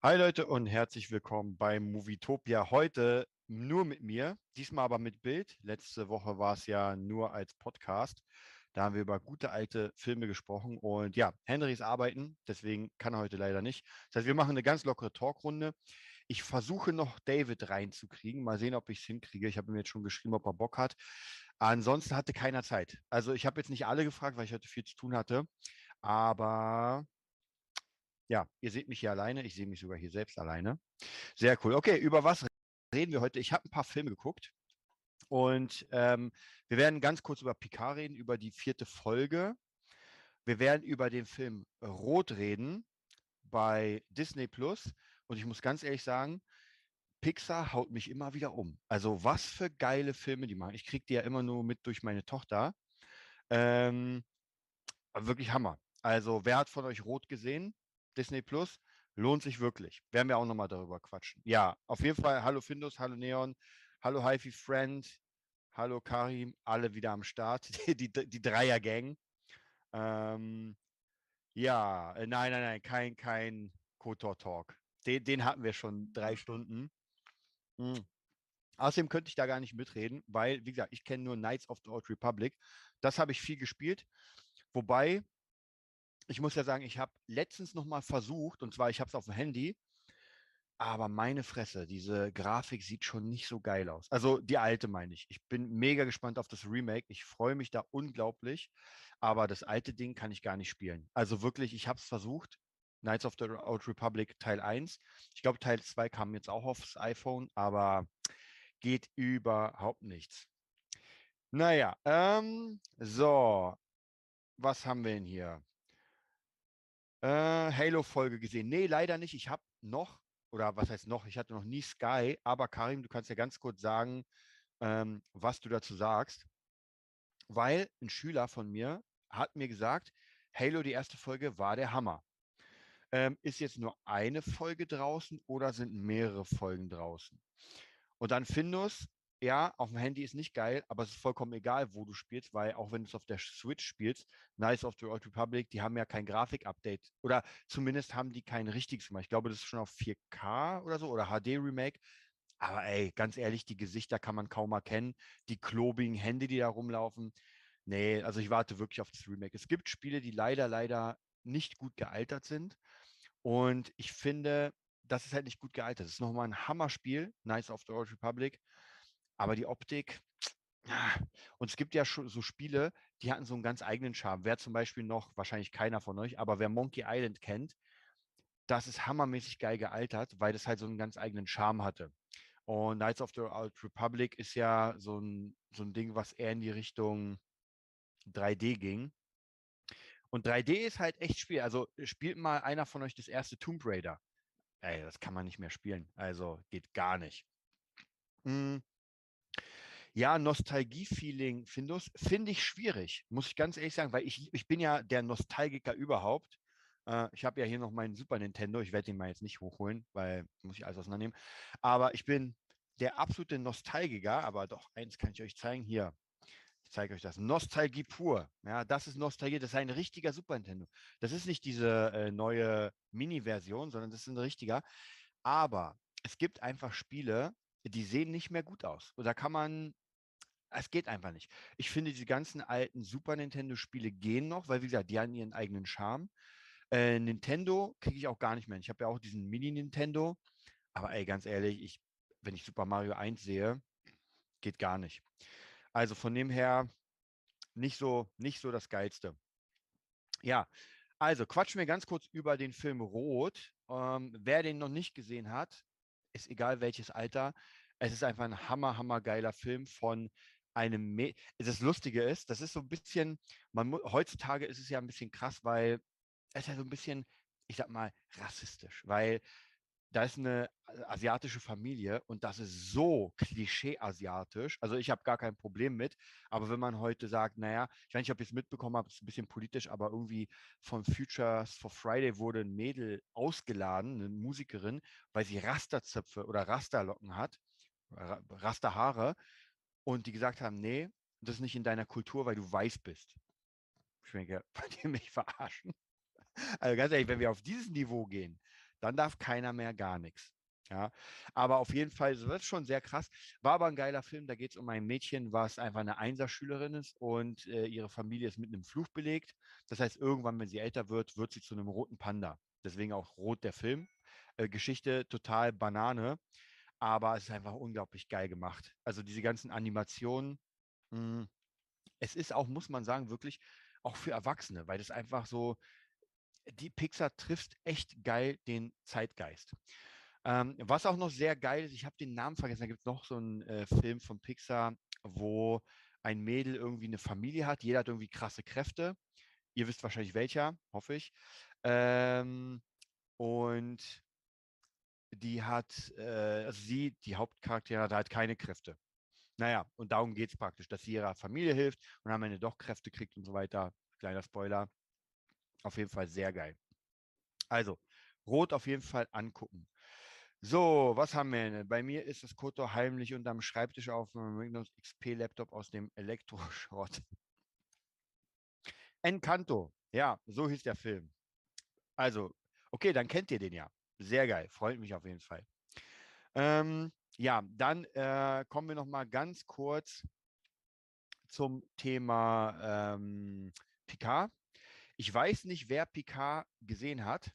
Hi Leute und herzlich willkommen bei Movietopia. Heute nur mit mir, diesmal aber mit Bild. Letzte Woche war es ja nur als Podcast. Da haben wir über gute alte Filme gesprochen und ja, Henry ist arbeiten, deswegen kann er heute leider nicht. Das heißt, wir machen eine ganz lockere Talkrunde. Ich versuche noch David reinzukriegen. Mal sehen, ob ich es hinkriege. Ich habe ihm jetzt schon geschrieben, ob er Bock hat. Ansonsten hatte keiner Zeit. Also ich habe jetzt nicht alle gefragt, weil ich heute viel zu tun hatte. Aber ja, ihr seht mich hier alleine. Ich sehe mich sogar hier selbst alleine. Sehr cool. Okay, über was reden wir heute? Ich habe ein paar Filme geguckt. Und ähm, wir werden ganz kurz über Picard reden, über die vierte Folge. Wir werden über den Film Rot reden bei Disney Plus. Und ich muss ganz ehrlich sagen, Pixar haut mich immer wieder um. Also was für geile Filme die machen. Ich kriege die ja immer nur mit durch meine Tochter. Ähm, wirklich Hammer. Also wer hat von euch Rot gesehen? Disney Plus? Lohnt sich wirklich. Werden wir auch nochmal darüber quatschen. Ja, auf jeden Fall. Hallo Findus, hallo Neon, hallo HiFi Friend, hallo Karim, alle wieder am Start. Die, die, die Dreier-Gang. Ähm, ja, äh, nein, nein, nein, kein, kein Kotor-Talk. Den, den hatten wir schon drei Stunden. Mhm. Außerdem könnte ich da gar nicht mitreden, weil, wie gesagt, ich kenne nur Knights of the Old Republic. Das habe ich viel gespielt. Wobei, ich muss ja sagen, ich habe letztens noch mal versucht, und zwar, ich habe es auf dem Handy, aber meine Fresse, diese Grafik sieht schon nicht so geil aus. Also die alte meine ich. Ich bin mega gespannt auf das Remake. Ich freue mich da unglaublich. Aber das alte Ding kann ich gar nicht spielen. Also wirklich, ich habe es versucht. Knights of the Old Republic Teil 1. Ich glaube, Teil 2 kam jetzt auch aufs iPhone, aber geht überhaupt nichts. Naja, ähm, so. Was haben wir denn hier? Äh, Halo-Folge gesehen. Nee, leider nicht. Ich habe noch, oder was heißt noch, ich hatte noch nie Sky, aber Karim, du kannst ja ganz kurz sagen, ähm, was du dazu sagst. Weil ein Schüler von mir hat mir gesagt, Halo, die erste Folge war der Hammer. Ähm, ist jetzt nur eine Folge draußen oder sind mehrere Folgen draußen? Und dann Findus, ja, auf dem Handy ist nicht geil, aber es ist vollkommen egal, wo du spielst, weil auch wenn du es auf der Switch spielst, Nice of the Old Republic, die haben ja kein Grafik-Update oder zumindest haben die kein richtiges gemacht. Ich glaube, das ist schon auf 4K oder so oder HD-Remake. Aber ey, ganz ehrlich, die Gesichter kann man kaum erkennen. Die klobigen Hände, die da rumlaufen. Nee, also ich warte wirklich auf das Remake. Es gibt Spiele, die leider, leider nicht gut gealtert sind. Und ich finde, das ist halt nicht gut gealtert. Das ist nochmal ein Hammerspiel, Nice of the Old Republic. Aber die Optik, und es gibt ja so Spiele, die hatten so einen ganz eigenen Charme. Wer zum Beispiel noch, wahrscheinlich keiner von euch, aber wer Monkey Island kennt, das ist hammermäßig geil gealtert, weil das halt so einen ganz eigenen Charme hatte. Und Knights of the Old Republic ist ja so ein, so ein Ding, was eher in die Richtung 3D ging. Und 3D ist halt echt schwierig. Also spielt mal einer von euch das erste Tomb Raider. Ey, das kann man nicht mehr spielen. Also geht gar nicht. Hm. Ja, Nostalgie-Feeling, Findus, finde ich schwierig, muss ich ganz ehrlich sagen, weil ich, ich bin ja der Nostalgiker überhaupt. Äh, ich habe ja hier noch meinen Super Nintendo. Ich werde den mal jetzt nicht hochholen, weil muss ich alles auseinandernehmen. Aber ich bin der absolute Nostalgiker. Aber doch, eins kann ich euch zeigen. Hier, ich zeige euch das. Nostalgie pur. Ja, das ist Nostalgie. Das ist ein richtiger Super Nintendo. Das ist nicht diese äh, neue Mini-Version, sondern das ist ein richtiger. Aber es gibt einfach Spiele, die sehen nicht mehr gut aus. Oder kann man es geht einfach nicht. Ich finde, die ganzen alten Super Nintendo-Spiele gehen noch, weil, wie gesagt, die haben ihren eigenen Charme. Äh, Nintendo kriege ich auch gar nicht mehr. Ich habe ja auch diesen Mini-Nintendo. Aber ey, ganz ehrlich, ich, wenn ich Super Mario 1 sehe, geht gar nicht. Also von dem her nicht so, nicht so das Geilste. Ja, also quatschen wir ganz kurz über den Film Rot. Ähm, wer den noch nicht gesehen hat, ist egal welches Alter. Es ist einfach ein hammer, hammer geiler Film von einem. Me das Lustige ist, das ist so ein bisschen, man heutzutage ist es ja ein bisschen krass, weil es ist ja so ein bisschen, ich sag mal, rassistisch, weil da ist eine asiatische Familie und das ist so klischee-asiatisch. Also ich habe gar kein Problem mit. Aber wenn man heute sagt, naja, ich weiß nicht, ob ihr es mitbekommen habt, es ist ein bisschen politisch, aber irgendwie von Futures for Friday wurde ein Mädel ausgeladen, eine Musikerin, weil sie Rasterzöpfe oder Rasterlocken hat, Rasterhaare. Und die gesagt haben, nee, das ist nicht in deiner Kultur, weil du weiß bist. Ich denke, wollt ihr mich verarschen? Also ganz ehrlich, wenn wir auf dieses Niveau gehen, Dann darf keiner mehr gar nichts. Ja, aber auf jeden Fall, das ist schon sehr krass. War aber ein geiler Film. Da geht es um ein Mädchen, was einfach eine Einserschülerin ist und äh, ihre Familie ist mit einem Fluch belegt. Das heißt, irgendwann, wenn sie älter wird, wird sie zu einem roten Panda. Deswegen auch rot der Film. Äh, Geschichte total Banane, aber es ist einfach unglaublich geil gemacht. Also diese ganzen Animationen. Hm, es ist auch, muss man sagen, wirklich auch für Erwachsene, weil das einfach so, die Pixar trifft echt geil den Zeitgeist. Ähm, was auch noch sehr geil ist, ich habe den Namen vergessen, da gibt es noch so einen äh, Film von Pixar, wo ein Mädel irgendwie eine Familie hat, jeder hat irgendwie krasse Kräfte. Ihr wisst wahrscheinlich welcher, hoffe ich. Ähm, und die hat, äh, also sie, die Hauptcharaktere, hat halt keine Kräfte. Naja, und darum geht es praktisch, dass sie ihrer Familie hilft und am Ende doch Kräfte kriegt und so weiter. Kleiner Spoiler. Auf jeden Fall sehr geil. Also, Rot auf jeden Fall angucken. So, was haben wir denn? Bei mir ist das Koto heimlich unterm Schreibtisch auf einem Windows XP Laptop aus dem Elektroschrott. Encanto. Ja, so hieß der Film. Also, okay, dann kennt ihr den ja. Sehr geil. Freut mich auf jeden Fall. Ähm, ja, dann äh, kommen wir noch mal ganz kurz zum Thema ähm, Picard. Ich weiß nicht, wer Picard gesehen hat.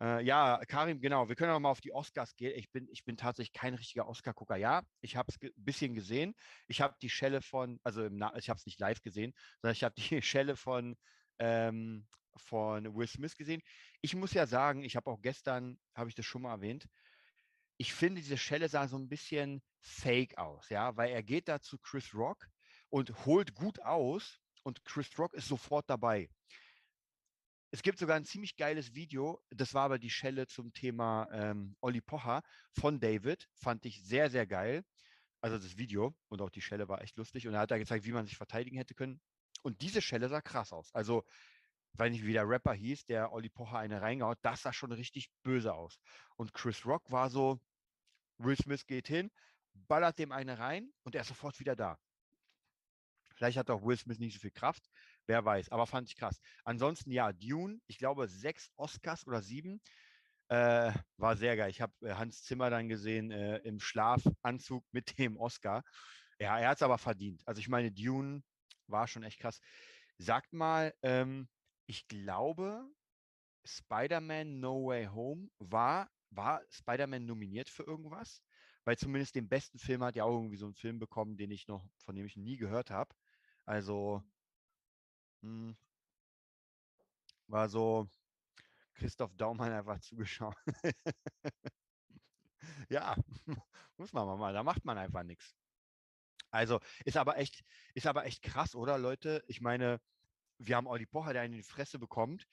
Äh, ja, Karim, genau. Wir können auch mal auf die Oscars gehen. Ich bin, ich bin tatsächlich kein richtiger Oscar-Gucker. Ja, ich habe es ein bisschen gesehen. Ich habe die Schelle von, also ich habe es nicht live gesehen, sondern ich habe die Schelle von, ähm, von Will Smith gesehen. Ich muss ja sagen, ich habe auch gestern, habe ich das schon mal erwähnt, ich finde, diese Schelle sah so ein bisschen fake aus, ja, weil er geht da zu Chris Rock und holt gut aus und Chris Rock ist sofort dabei. Es gibt sogar ein ziemlich geiles Video, das war aber die Schelle zum Thema ähm, Olli Pocher von David, fand ich sehr, sehr geil. Also das Video und auch die Schelle war echt lustig und er hat da gezeigt, wie man sich verteidigen hätte können. Und diese Schelle sah krass aus. Also, weil nicht wie der Rapper hieß, der Olli Pocher eine reingehaut, das sah schon richtig böse aus. Und Chris Rock war so, Will Smith geht hin, ballert dem eine rein und er ist sofort wieder da. Vielleicht hat auch Will Smith nicht so viel Kraft, wer weiß, aber fand ich krass. Ansonsten ja, Dune, ich glaube sechs Oscars oder sieben, äh, war sehr geil. Ich habe äh, Hans Zimmer dann gesehen äh, im Schlafanzug mit dem Oscar. Ja, er hat es aber verdient. Also ich meine, Dune war schon echt krass. Sagt mal, ähm, ich glaube, Spider-Man No Way Home war, war Spider-Man nominiert für irgendwas? Weil zumindest den besten Film hat ja auch irgendwie so einen Film bekommen, den ich noch, von dem ich nie gehört habe. Also hm, war so Christoph Daumann einfach zugeschaut. ja, muss man mal, da macht man einfach nichts. Also ist aber echt, ist aber echt krass, oder Leute? Ich meine, wir haben Olli Pocher, der einen in die Fresse bekommt.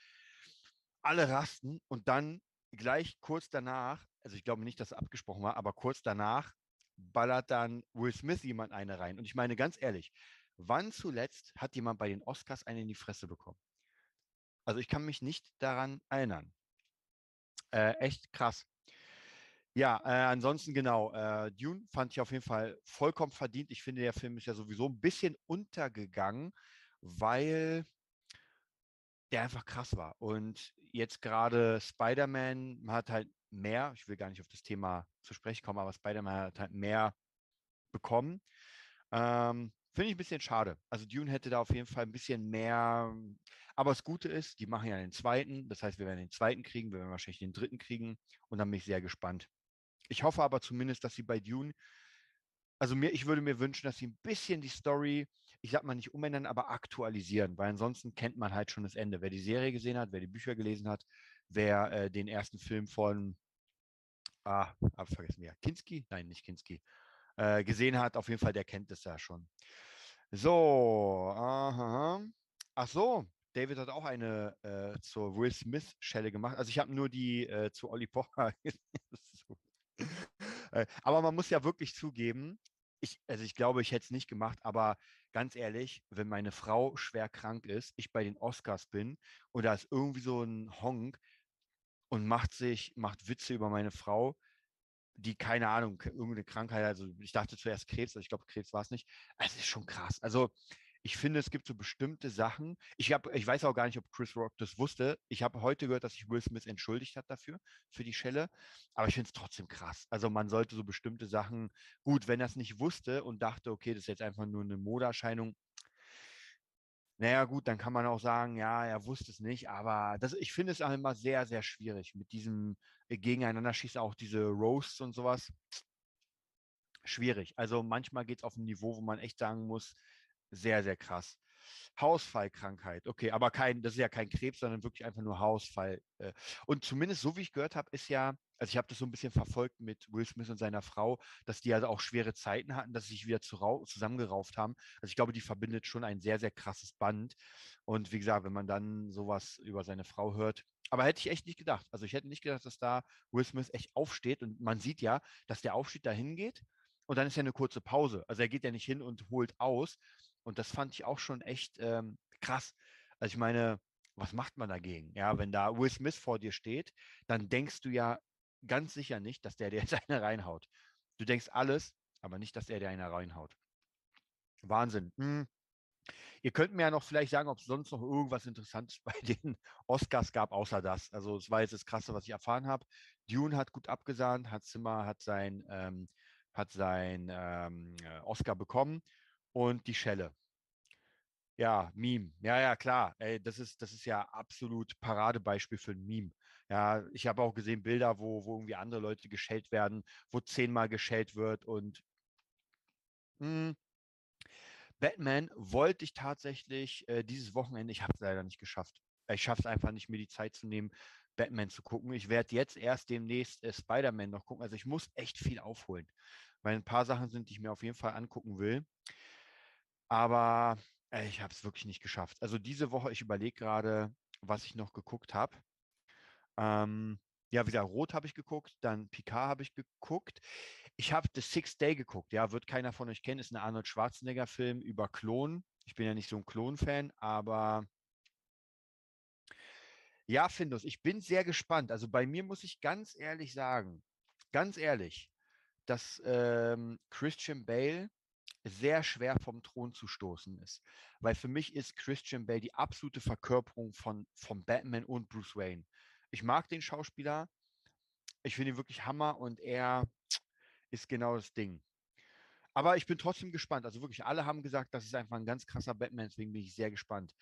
Alle rasten und dann gleich kurz danach, also ich glaube nicht, dass es abgesprochen war, aber kurz danach ballert dann Will Smith jemand eine rein. Und ich meine ganz ehrlich, wann zuletzt hat jemand bei den Oscars eine in die Fresse bekommen? Also ich kann mich nicht daran erinnern. Äh, echt krass. Ja, äh, ansonsten genau, äh, Dune fand ich auf jeden Fall vollkommen verdient. Ich finde, der Film ist ja sowieso ein bisschen untergegangen, weil der einfach krass war. Und jetzt gerade Spider-Man hat halt mehr, ich will gar nicht auf das Thema zu sprechen kommen, aber Spider-Man hat halt mehr bekommen. Ähm, Finde ich ein bisschen schade. Also Dune hätte da auf jeden Fall ein bisschen mehr. Aber das Gute ist, die machen ja den zweiten. Das heißt, wir werden den zweiten kriegen, wir werden wahrscheinlich den dritten kriegen. Und dann bin ich sehr gespannt. Ich hoffe aber zumindest, dass sie bei Dune, also mir, ich würde mir wünschen, dass sie ein bisschen die Story, ich sag mal nicht umändern, aber aktualisieren, weil ansonsten kennt man halt schon das Ende. Wer die Serie gesehen hat, wer die Bücher gelesen hat, wer äh, den ersten Film von, ah, hab vergessen, ja, Kinski? Nein, nicht Kinski. Äh, gesehen hat, auf jeden Fall, der kennt es ja schon. So, aha. ach so, David hat auch eine äh, zur Will Smith-Schelle gemacht. Also ich habe nur die äh, zu Olli Pocher. so. äh, aber man muss ja wirklich zugeben, ich, also ich glaube, ich hätte es nicht gemacht, aber ganz ehrlich, wenn meine Frau schwer krank ist, ich bei den Oscars bin und da ist irgendwie so ein Honk und macht sich, macht Witze über meine Frau, die keine Ahnung, irgendeine Krankheit, also ich dachte zuerst Krebs, aber ich glaube, Krebs war es nicht. Also, es ist schon krass. Also ich finde, es gibt so bestimmte Sachen. Ich, hab, ich weiß auch gar nicht, ob Chris Rock das wusste. Ich habe heute gehört, dass sich Will Smith entschuldigt hat dafür, für die Schelle. Aber ich finde es trotzdem krass. Also man sollte so bestimmte Sachen, gut, wenn er es nicht wusste und dachte, okay, das ist jetzt einfach nur eine Modeerscheinung, naja, gut, dann kann man auch sagen, ja, er wusste es nicht, aber das, ich finde es auch immer sehr, sehr schwierig mit diesem äh, Gegeneinander schießen, auch diese Roasts und sowas. Schwierig. Also manchmal geht es auf ein Niveau, wo man echt sagen muss, sehr, sehr krass. Hausfallkrankheit, okay, aber kein, das ist ja kein Krebs, sondern wirklich einfach nur Hausfall. Äh. Und zumindest so wie ich gehört habe, ist ja, also ich habe das so ein bisschen verfolgt mit Will Smith und seiner Frau, dass die also auch schwere Zeiten hatten, dass sie sich wieder zu zusammengerauft haben. Also ich glaube, die verbindet schon ein sehr, sehr krasses Band. Und wie gesagt, wenn man dann sowas über seine Frau hört, aber hätte ich echt nicht gedacht. Also ich hätte nicht gedacht, dass da Will Smith echt aufsteht. Und man sieht ja, dass der aufsteht, da hingeht und dann ist ja eine kurze Pause. Also er geht ja nicht hin und holt aus. Und das fand ich auch schon echt ähm, krass. Also ich meine, was macht man dagegen? Ja, wenn da Will Smith vor dir steht, dann denkst du ja ganz sicher nicht, dass der dir jetzt eine reinhaut. Du denkst alles, aber nicht, dass er dir eine reinhaut. Wahnsinn. Hm. Ihr könnt mir ja noch vielleicht sagen, ob es sonst noch irgendwas Interessantes bei den Oscars gab, außer das. Also es war jetzt das Krasse, was ich erfahren habe. Dune hat gut abgesahnt, hat Zimmer, hat sein, ähm, hat sein ähm, äh, Oscar bekommen und die Schelle. Ja, Meme. Ja, ja, klar. Ey, das ist, das ist ja absolut Paradebeispiel für ein Meme. Ja, ich habe auch gesehen Bilder, wo, wo irgendwie andere Leute geschellt werden, wo zehnmal geschellt wird und mh, hm, Batman wollte ich tatsächlich äh, dieses Wochenende, ich habe es leider nicht geschafft. Ich schaffe es einfach nicht, mir die Zeit zu nehmen, Batman zu gucken. Ich werde jetzt erst demnächst äh, Spider-Man noch gucken. Also ich muss echt viel aufholen, weil ein paar Sachen sind, die ich mir auf jeden Fall angucken will. Aber äh, ich habe es wirklich nicht geschafft. Also diese Woche, ich überlege gerade, was ich noch geguckt habe. Ähm, ja, wieder Rot habe ich geguckt, dann Picard habe ich geguckt. Ich habe The Sixth Day geguckt. Ja, wird keiner von euch kennen. Ist ein Arnold Schwarzenegger-Film über Klonen. Ich bin ja nicht so ein Klon-Fan, aber ja, Findus, ich bin sehr gespannt. Also bei mir muss ich ganz ehrlich sagen, ganz ehrlich, dass ähm, Christian Bale sehr schwer vom Thron zu stoßen ist. Weil für mich ist Christian Bale die absolute Verkörperung von, von Batman und Bruce Wayne. Ich mag den Schauspieler. Ich finde ihn wirklich Hammer und er ist genau das Ding. Aber ich bin trotzdem gespannt. Also wirklich, alle haben gesagt, das ist einfach ein ganz krasser Batman, deswegen bin ich sehr gespannt.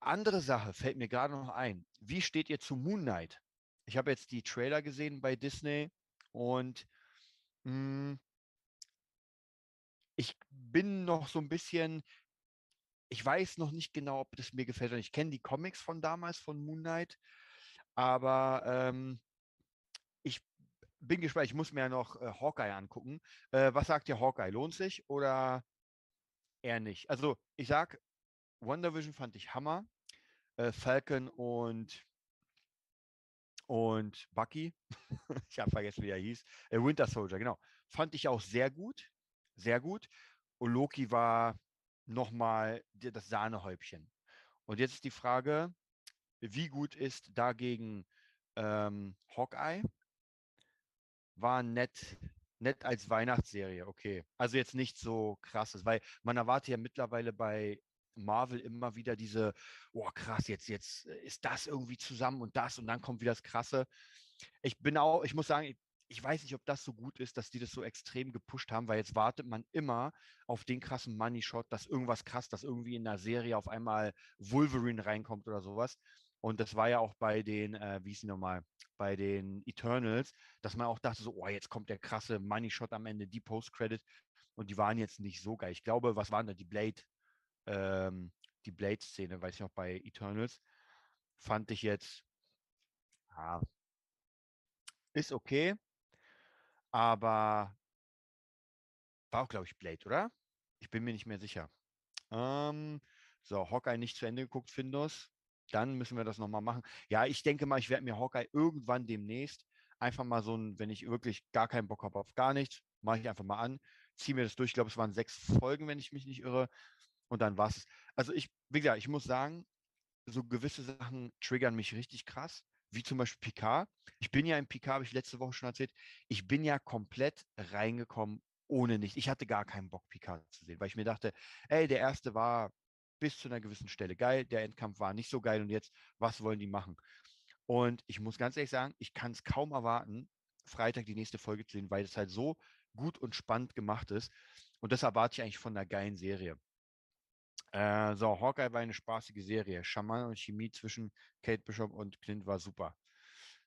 Andere Sache fällt mir gerade noch ein. Wie steht ihr zu Moon Knight? Ich habe jetzt die Trailer gesehen bei Disney und mh, hm, ich bin noch so ein bisschen, ich weiß noch nicht genau, ob das mir gefällt. Ich kenne die Comics von damals von Moon Knight, aber ähm, ich bin gespannt. Ich muss mir ja noch äh, Hawkeye angucken. Äh, was sagt ihr Hawkeye? Lohnt sich oder eher nicht? Also ich sag, Wonder Vision fand ich Hammer. Äh, Falcon und und Bucky, ich habe vergessen, wie er hieß, äh, Winter Soldier, genau, fand ich auch sehr gut sehr gut. Und Loki war nochmal das Sahnehäubchen. Und jetzt ist die Frage, wie gut ist dagegen ähm, Hawkeye? War nett, nett als Weihnachtsserie, okay. Also jetzt nicht so krasses, weil man erwartet ja mittlerweile bei Marvel immer wieder diese, oh krass, jetzt, jetzt ist das irgendwie zusammen und das und dann kommt wieder das Krasse. Ich bin auch, ich muss sagen, ich weiß nicht, ob das so gut ist, dass die das so extrem gepusht haben, weil jetzt wartet man immer auf den krassen Money Shot, dass irgendwas krass, dass irgendwie in der Serie auf einmal Wolverine reinkommt oder sowas. Und das war ja auch bei den, äh, wie ist sie nochmal, bei den Eternals, dass man auch dachte so, oh, jetzt kommt der krasse Money Shot am Ende, die Post-Credit. Und die waren jetzt nicht so geil. Ich glaube, was waren da? Die Blade, ähm, die Blade-Szene, weiß ich noch, bei Eternals, fand ich jetzt, ja, ist okay. Aber war auch, glaube ich, Blade, oder? Ich bin mir nicht mehr sicher. Ähm, so, Hawkeye nicht zu Ende geguckt, Findus. Dann müssen wir das nochmal machen. Ja, ich denke mal, ich werde mir Hawkeye irgendwann demnächst einfach mal so ein, wenn ich wirklich gar keinen Bock habe auf gar nichts, mache ich einfach mal an, ziehe mir das durch. Ich glaube, es waren sechs Folgen, wenn ich mich nicht irre. Und dann war es. Also ich, wie gesagt, ich muss sagen, so gewisse Sachen triggern mich richtig krass wie zum Beispiel Picard. Ich bin ja in Picard, habe ich letzte Woche schon erzählt, ich bin ja komplett reingekommen ohne nicht. Ich hatte gar keinen Bock, Picard zu sehen, weil ich mir dachte, ey, der erste war bis zu einer gewissen Stelle geil, der Endkampf war nicht so geil und jetzt, was wollen die machen? Und ich muss ganz ehrlich sagen, ich kann es kaum erwarten, Freitag die nächste Folge zu sehen, weil es halt so gut und spannend gemacht ist. Und das erwarte ich eigentlich von einer geilen Serie. Äh, so, Hawkeye war eine spaßige Serie. Schaman und Chemie zwischen Kate Bishop und Clint war super.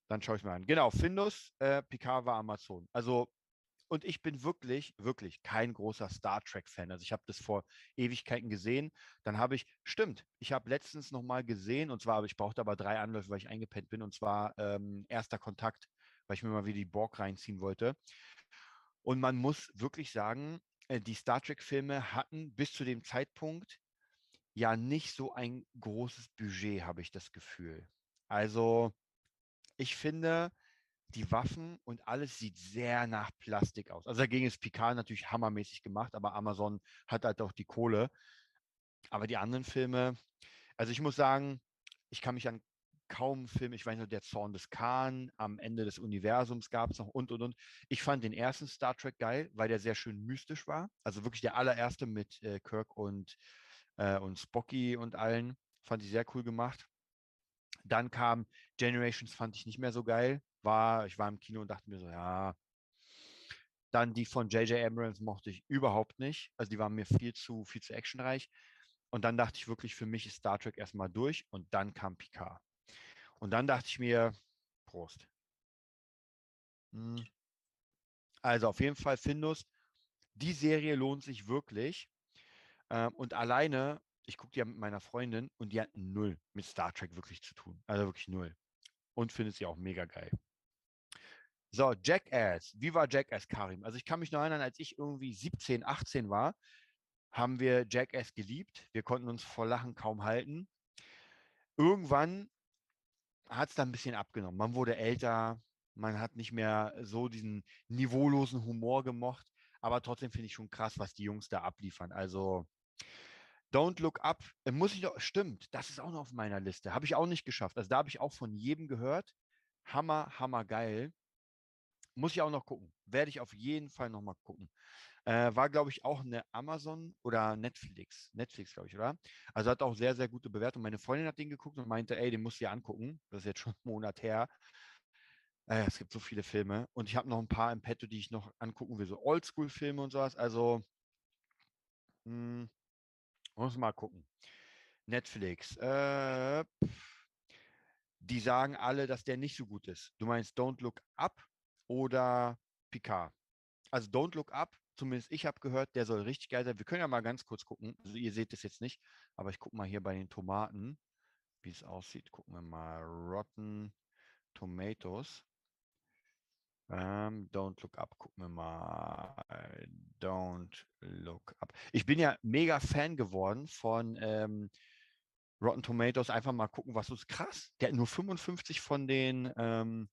Dann schaue ich mir an. Genau, Findus, äh, Picard war Amazon. Also, und ich bin wirklich, wirklich kein großer Star Trek-Fan. Also ich habe das vor Ewigkeiten gesehen. Dann habe ich, stimmt, ich habe letztens nochmal gesehen, und zwar, ich brauchte aber drei Anläufe, weil ich eingepennt bin, und zwar ähm, erster Kontakt, weil ich mir mal wieder die Borg reinziehen wollte. Und man muss wirklich sagen, äh, die Star Trek-Filme hatten bis zu dem Zeitpunkt ja nicht so ein großes Budget, habe ich das Gefühl. Also ich finde, die Waffen und alles sieht sehr nach Plastik aus. Also dagegen ist Picard natürlich hammermäßig gemacht, aber Amazon hat halt auch die Kohle. Aber die anderen Filme, also ich muss sagen, ich kann mich an kaum Filme, ich weiß nur, der Zorn des Khan, am Ende des Universums gab es noch und und und. Ich fand den ersten Star Trek geil, weil der sehr schön mystisch war. Also wirklich der allererste mit äh, Kirk und, äh, und Spocky und allen. Fand ich sehr cool gemacht. Dann kam Generations, fand ich nicht mehr so geil. War, ich war im Kino und dachte mir so, ja. Dann die von J.J. Abrams mochte ich überhaupt nicht. Also die waren mir viel zu, viel zu actionreich. Und dann dachte ich wirklich, für mich ist Star Trek erstmal durch und dann kam Picard. Und dann dachte ich mir, Prost. Hm. Also auf jeden Fall Findus, die Serie lohnt sich wirklich. Ähm, und alleine, ich gucke die ja mit meiner Freundin und die hat null mit Star Trek wirklich zu tun. Also wirklich null. Und findet sie auch mega geil. So, Jackass. Wie war Jackass, Karim? Also ich kann mich noch erinnern, als ich irgendwie 17, 18 war, haben wir Jackass geliebt. Wir konnten uns vor Lachen kaum halten. Irgendwann hat es dann ein bisschen abgenommen. Man wurde älter, man hat nicht mehr so diesen niveaulosen Humor gemocht, aber trotzdem finde ich schon krass, was die Jungs da abliefern. Also Don't Look Up, äh, muss ich doch, stimmt, das ist auch noch auf meiner Liste. Habe ich auch nicht geschafft. Also da habe ich auch von jedem gehört. Hammer, hammer geil. Muss ich auch noch gucken. Werde ich auf jeden Fall noch mal gucken. Äh, war, glaube ich, auch eine Amazon oder Netflix. Netflix, glaube ich, oder? Also hat auch sehr, sehr gute Bewertung. Meine Freundin hat den geguckt und meinte, ey, den musst du dir angucken. Das ist jetzt schon einen Monat her. Äh, es gibt so viele Filme. Und ich habe noch ein paar im Petto, die ich noch angucken will. So Oldschool-Filme und sowas. Also, mh, hm, muss mal gucken. Netflix. Äh, die sagen alle, dass der nicht so gut ist. Du meinst Don't Look Up oder Picard? Also Don't Look Up zumindest ich habe gehört, der soll richtig geil sein. Wir können ja mal ganz kurz gucken. Also ihr seht es jetzt nicht, aber ich gucke mal hier bei den Tomaten, wie es aussieht. Gucken wir mal. Rotten Tomatoes. Ähm, don't Look Up, gucken wir mal. Don't Look Up. Ich bin ja mega Fan geworden von ähm, Rotten Tomatoes. Einfach mal gucken, was ist. Krass. Der hat nur 55 von den ähm,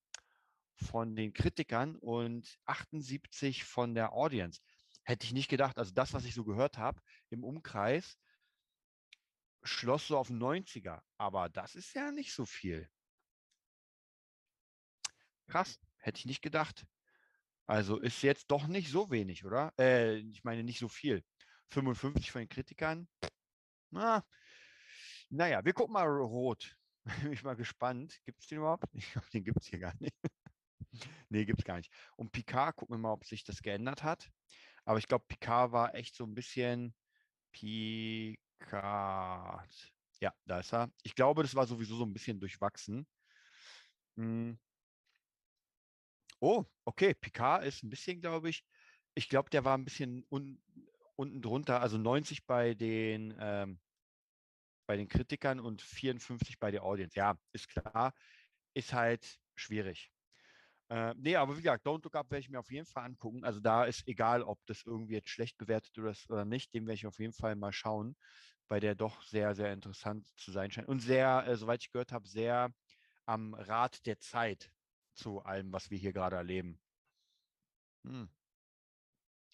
von den Kritikern und 78 von der Audience. Hätte ich nicht gedacht. Also das, was ich so gehört habe im Umkreis, schloss so auf 90er. Aber das ist ja nicht so viel. Krass, hätte ich nicht gedacht. Also ist jetzt doch nicht so wenig, oder? Äh, ich meine nicht so viel. 55 von den Kritikern. Na, naja, wir gucken mal rot. Bin ich mal gespannt. Gibt es den überhaupt? Ich glaube, den gibt es hier gar nicht. nee, gibt es gar nicht. Und Picard, gucken wir mal, ob sich das geändert hat. Aber ich glaube, Picard war echt so ein bisschen Picard. Ja, da ist er. Ich glaube, das war sowieso so ein bisschen durchwachsen. Hm. Oh, okay. Picard ist ein bisschen, glaube ich. Ich glaube, der war ein bisschen un unten drunter, also 90 bei den, ähm, bei den Kritikern und 54 bei der Audience. Ja, ist klar. Ist halt schwierig. Äh, nee, aber wie gesagt, Don't Look Up werde ich mir auf jeden Fall angucken. Also da ist egal, ob das irgendwie jetzt schlecht bewertet oder, oder nicht, den werde ich auf jeden Fall mal schauen, weil der doch sehr, sehr interessant zu sein scheint. Und sehr, äh, soweit ich gehört habe, sehr am Rad der Zeit zu allem, was wir hier gerade erleben. Hm.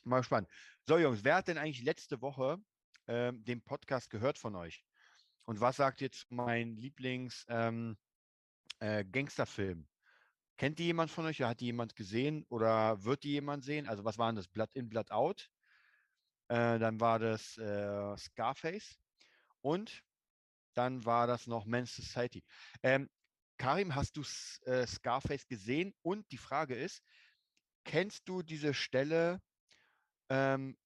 Mal gespannt. So, Jungs, wer hat denn eigentlich letzte Woche ähm, den Podcast gehört von euch? Und was sagt jetzt mein Lieblings ähm, äh? Kennt die jemand von euch? Hat die jemand gesehen oder wird die jemand sehen? Also was waren das? Blood in, Blood out. Äh, dann war das äh, Scarface und dann war das noch Men's Society. Ähm, Karim, hast du äh, Scarface gesehen? Und die Frage ist, kennst du diese Stelle, ähm,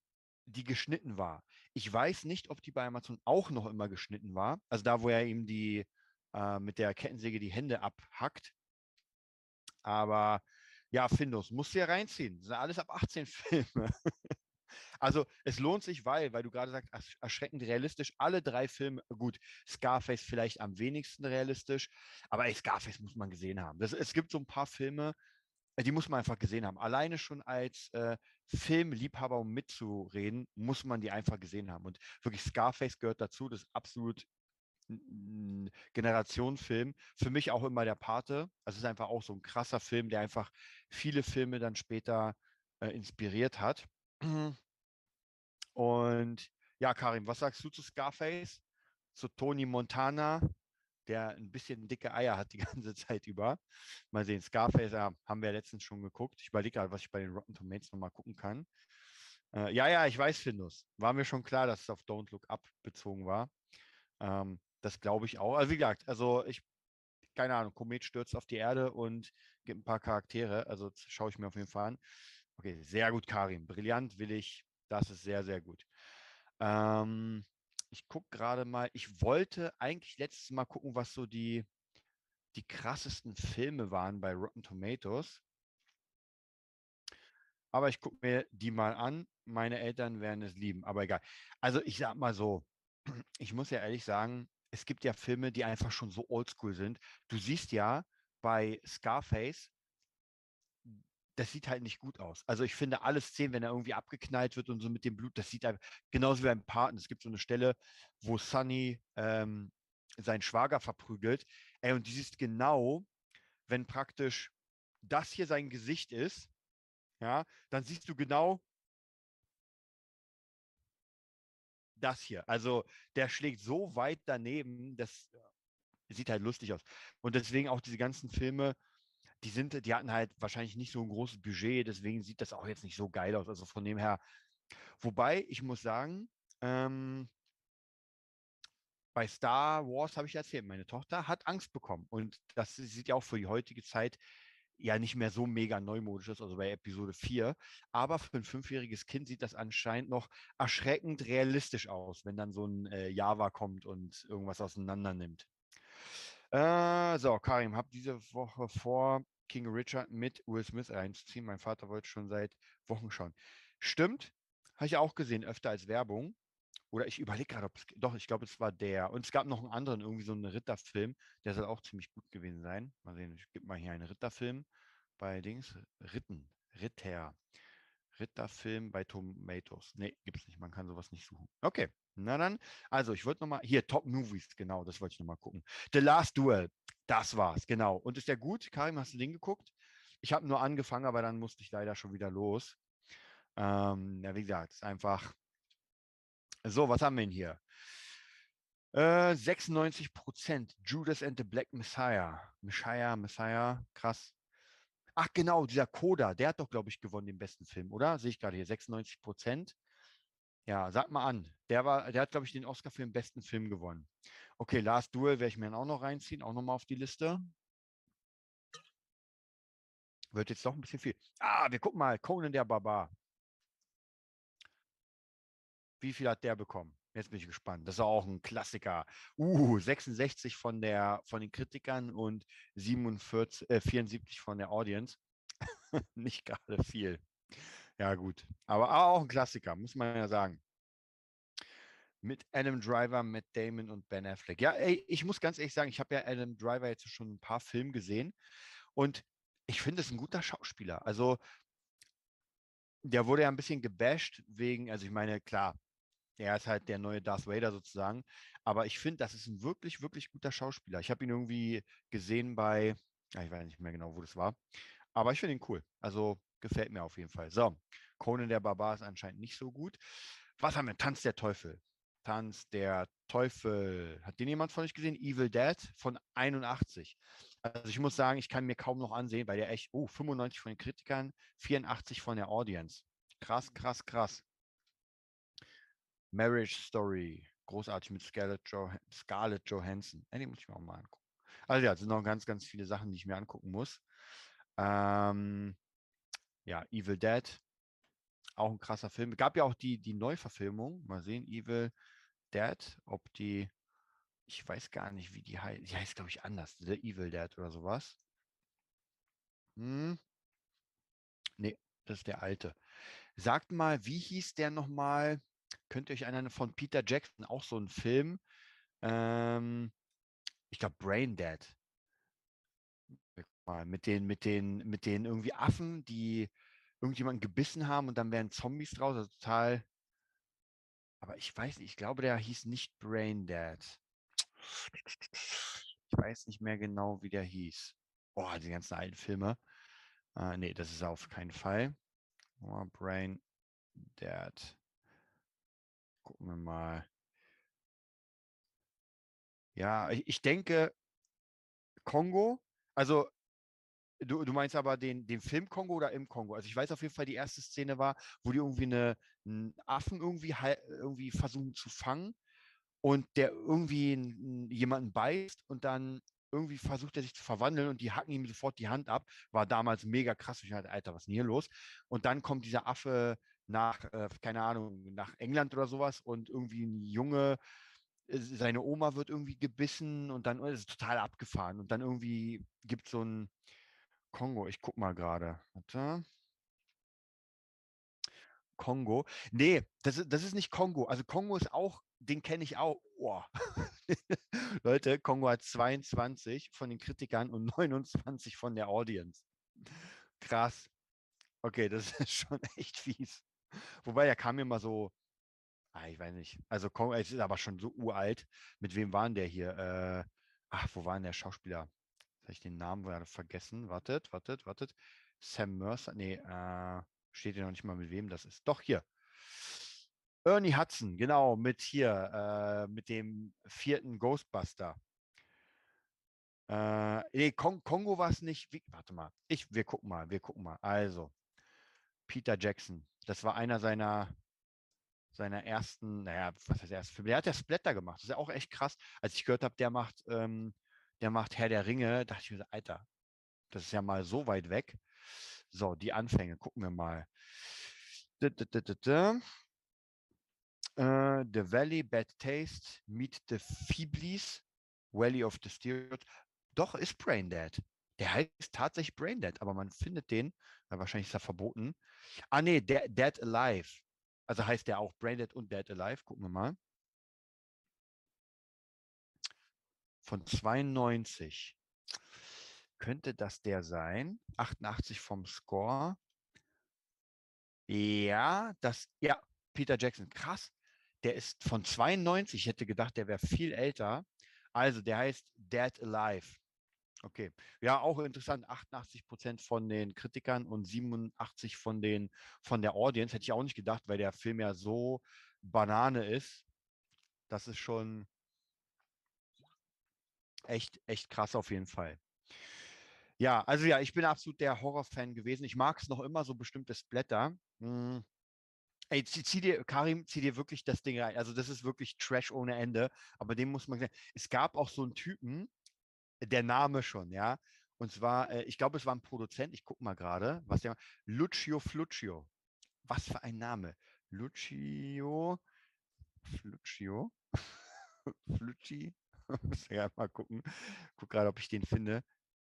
die geschnitten war? Ich weiß nicht, ob die bei Amazon auch noch immer geschnitten war. Also da, wo er ihm die äh, mit der Kettensäge die Hände abhackt. Aber ja, Findus, musst du ja reinziehen. Das sind alles ab 18 Filme. also es lohnt sich, weil, weil du gerade sagst, erschreckend realistisch, alle drei Filme, gut, Scarface vielleicht am wenigsten realistisch, aber ey, Scarface muss man gesehen haben. Das, es gibt so ein paar Filme, äh, die muss man einfach gesehen haben. Alleine schon als äh, Filmliebhaber, um mitzureden, muss man die einfach gesehen haben. Und wirklich Scarface gehört dazu, das ist absolut Generationenfilm. Für mich auch immer der Pate. Es ist einfach auch so ein krasser Film, der einfach viele Filme dann später äh, inspiriert hat. Und ja, Karim, was sagst du zu Scarface? Zu Tony Montana, der ein bisschen dicke Eier hat die ganze Zeit über. Mal sehen, Scarface ja, haben wir letztens schon geguckt. Ich überlege gerade, was ich bei den Rotten Tomatoes nochmal gucken kann. Äh, ja, ja, ich weiß, Findus. War mir schon klar, dass es auf Don't Look Up bezogen war. Ähm, das glaube ich auch. Also wie gesagt, also ich, keine Ahnung, Komet stürzt auf die Erde und gibt ein paar Charaktere. Also schaue ich mir auf jeden Fall an. Okay, sehr gut, Karim. Brillant will ich. Das ist sehr, sehr gut. Ähm, ich gucke gerade mal. Ich wollte eigentlich letztes Mal gucken, was so die, die krassesten Filme waren bei Rotten Tomatoes. Aber ich gucke mir die mal an. Meine Eltern werden es lieben, aber egal. Also ich sag mal so, ich muss ja ehrlich sagen, es gibt ja Filme, die einfach schon so oldschool sind. Du siehst ja bei Scarface, das sieht halt nicht gut aus. Also ich finde alle Szenen, wenn er irgendwie abgeknallt wird und so mit dem Blut, das sieht halt genauso wie beim Paten. Es gibt so eine Stelle, wo Sonny ähm, seinen Schwager verprügelt. Ey, und die siehst genau, wenn praktisch das hier sein Gesicht ist, ja, dann siehst du genau, das hier. Also der schlägt so weit daneben, das sieht halt lustig aus. Und deswegen auch diese ganzen Filme, die sind, die hatten halt wahrscheinlich nicht so ein großes Budget, deswegen sieht das auch jetzt nicht so geil aus. Also von dem her, wobei ich muss sagen, ähm, bei Star Wars habe ich erzählt, meine Tochter hat Angst bekommen. Und das sieht ja auch für die heutige Zeit ja nicht mehr so mega neumodisch ist, also bei Episode 4. Aber für ein fünfjähriges Kind sieht das anscheinend noch erschreckend realistisch aus, wenn dann so ein äh, Java kommt und irgendwas auseinander nimmt. Äh, so, Karim, habe diese Woche vor, King Richard mit Will Smith einzuziehen. Mein Vater wollte schon seit Wochen schauen. Stimmt, habe ich auch gesehen, öfter als Werbung. Oder ich überlege gerade, ob es, doch, ich glaube, es war der. Und es gab noch einen anderen, irgendwie so einen Ritterfilm, der soll auch ziemlich gut gewesen sein. Mal sehen, ich gebe mal hier einen Ritterfilm bei Dings. Ritten, Ritter. Ritterfilm bei Tomatoes. Nee, es nicht. Man kann sowas nicht suchen. Okay, na dann. Also, ich wollte nochmal, hier, Top Movies, genau, das wollte ich nochmal gucken. The Last Duel, das war's, genau. Und ist der gut? Karim, hast du den geguckt? Ich habe nur angefangen, aber dann musste ich leider schon wieder los. Ähm, ja, wie gesagt, ist einfach so, was haben wir denn hier? Äh, 96 Prozent. Judas and the Black Messiah. Messiah, Messiah, krass. Ach genau, dieser Coda, der hat doch, glaube ich, gewonnen den besten Film, oder? Sehe ich gerade hier, 96 Prozent. Ja, sag mal an. Der, war, der hat, glaube ich, den Oscar für den besten Film gewonnen. Okay, Last Duel werde ich mir dann auch noch reinziehen, auch nochmal auf die Liste. Wird jetzt doch ein bisschen viel. Ah, wir gucken mal. Conan der Barbar. Wie viel hat der bekommen? Jetzt bin ich gespannt. Das ist auch ein Klassiker. Uh, 66 von, der, von den Kritikern und 47, äh, 74 von der Audience. Nicht gerade viel. Ja, gut. Aber, aber auch ein Klassiker, muss man ja sagen. Mit Adam Driver, Matt Damon und Ben Affleck. Ja, ey, ich muss ganz ehrlich sagen, ich habe ja Adam Driver jetzt schon ein paar Filme gesehen und ich finde es ein guter Schauspieler. Also, der wurde ja ein bisschen gebasht wegen, also ich meine, klar, er ist halt der neue Darth Vader sozusagen. Aber ich finde, das ist ein wirklich, wirklich guter Schauspieler. Ich habe ihn irgendwie gesehen bei, ich weiß nicht mehr genau, wo das war. Aber ich finde ihn cool. Also gefällt mir auf jeden Fall. So, Conan der Barbar ist anscheinend nicht so gut. Was haben wir? Tanz der Teufel. Tanz der Teufel. Hat den jemand von euch gesehen? Evil Dead von 81. Also ich muss sagen, ich kann mir kaum noch ansehen, weil der echt, oh, 95 von den Kritikern, 84 von der Audience. Krass, krass, krass. Marriage Story. Großartig mit Scarlett, jo Scarlett Johansson. Ja, die muss ich mir auch mal angucken. Also ja, es sind noch ganz, ganz viele Sachen, die ich mir angucken muss. Ähm, ja, Evil Dead. Auch ein krasser Film. Es gab ja auch die, die Neuverfilmung. Mal sehen, Evil Dead, ob die, ich weiß gar nicht, wie die heißt. Die heißt, glaube ich, anders. The Evil Dead oder sowas. Hm. Nee, das ist der alte. Sagt mal, wie hieß der nochmal? Könnt ihr euch erinnern von Peter Jackson, auch so ein Film? Ähm, ich glaube, Brain Dead. Mit den, mit den, mit den irgendwie Affen, die irgendjemanden gebissen haben und dann wären Zombies draus. Also total. Aber ich weiß nicht, ich glaube, der hieß nicht Brain Dead. Ich weiß nicht mehr genau, wie der hieß. Oh, die ganzen alten Filme. Äh, nee, das ist auf keinen Fall. Oh, Brain Dead. Gucken wir mal. Ja, ich, ich denke, Kongo, also du, du meinst aber den, den Film Kongo oder im Kongo? Also ich weiß auf jeden Fall, die erste Szene war, wo die irgendwie eine, einen Affen irgendwie, irgendwie versuchen zu fangen und der irgendwie jemanden beißt und dann irgendwie versucht er sich zu verwandeln und die hacken ihm sofort die Hand ab. War damals mega krass. Ich dachte, Alter, was ist denn hier los? Und dann kommt dieser Affe nach, äh, keine Ahnung, nach England oder sowas und irgendwie ein Junge, äh, seine Oma wird irgendwie gebissen und dann ist es total abgefahren. Und dann irgendwie gibt es so ein Kongo, ich guck mal gerade. Kongo. Nee, das ist, das ist nicht Kongo. Also Kongo ist auch, den kenne ich auch. Oh. Leute, Kongo hat 22 von den Kritikern und 29 von der Audience. Krass. Okay, das ist schon echt fies. Wobei, er kam mir mal so, ah, ich weiß nicht, also es ist aber schon so uralt. Mit wem waren der hier? Äh, ach, wo war denn der Schauspieler? Habe ich den Namen gerade vergessen. Wartet, wartet, wartet. Sam Mercer, nee, äh, steht ja noch nicht mal mit wem das ist. Doch, hier. Ernie Hudson, genau, mit hier, äh, mit dem vierten Ghostbuster. Äh, nee, Kong Kongo war es nicht. Wie, warte mal, ich, wir gucken mal, wir gucken mal. Also, Peter Jackson, das war einer seiner, seiner ersten, naja, was heißt erst? Der hat ja Splatter gemacht. Das ist ja auch echt krass. Als ich gehört habe, der macht, ähm, der macht Herr der Ringe, dachte ich mir, Alter, das ist ja mal so weit weg. So, die Anfänge, gucken wir mal. Uh, the Valley, Bad Taste, Meet the Feeblies, Valley of the Stereotypes. Doch, ist Brain Dead. Der heißt tatsächlich Brain Dead, aber man findet den, wahrscheinlich ist er verboten. Ah, nee, Dead, Dead Alive. Also heißt der auch Brain Dead und Dead Alive. Gucken wir mal. Von 92. Könnte das der sein? 88 vom Score. Ja, das, ja, Peter Jackson, krass. Der ist von 92. Ich hätte gedacht, der wäre viel älter. Also, der heißt Dead Alive. Okay. Ja, auch interessant. 88 Prozent von den Kritikern und 87 von den von der Audience. Hätte ich auch nicht gedacht, weil der Film ja so Banane ist. Das ist schon echt, echt krass auf jeden Fall. Ja, also ja, ich bin absolut der Horrorfan gewesen. Ich mag es noch immer, so bestimmte Splatter. Hm. Ey, zieh, zieh, dir, Karim, zieh dir wirklich das Ding rein. Also, das ist wirklich Trash ohne Ende. Aber dem muss man sagen, es gab auch so einen Typen, der Name schon, ja. Und zwar, äh, ich glaube, es war ein Produzent, ich gucke mal gerade, was der Lucio Fluccio. Was für ein Name. Lucio Fluccio. Flucci. Muss ja mal gucken. Guck gerade, ob ich den finde.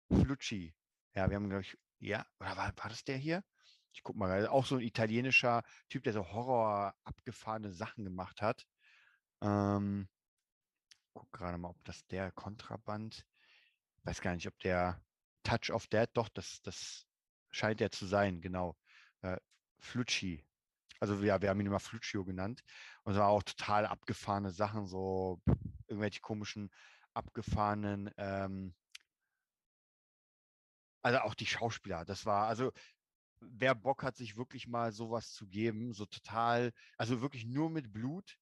Flucci. Ja, wir haben, glaube ich, ja, oder war, war das der hier? Ich guck mal, auch so ein italienischer Typ, der so Horror abgefahrene Sachen gemacht hat. Ähm, guck gerade mal, ob das der Kontraband, weiß gar nicht, ob der Touch of Dead, doch, das, das scheint der zu sein, genau. Äh, Flucci. Also ja, wir haben ihn immer Fluccio genannt. Und es war auch total abgefahrene Sachen, so irgendwelche komischen, abgefahrenen ähm, also auch die Schauspieler, das war, also wer Bock hat, sich wirklich mal sowas zu geben, so total, also wirklich nur mit Blut,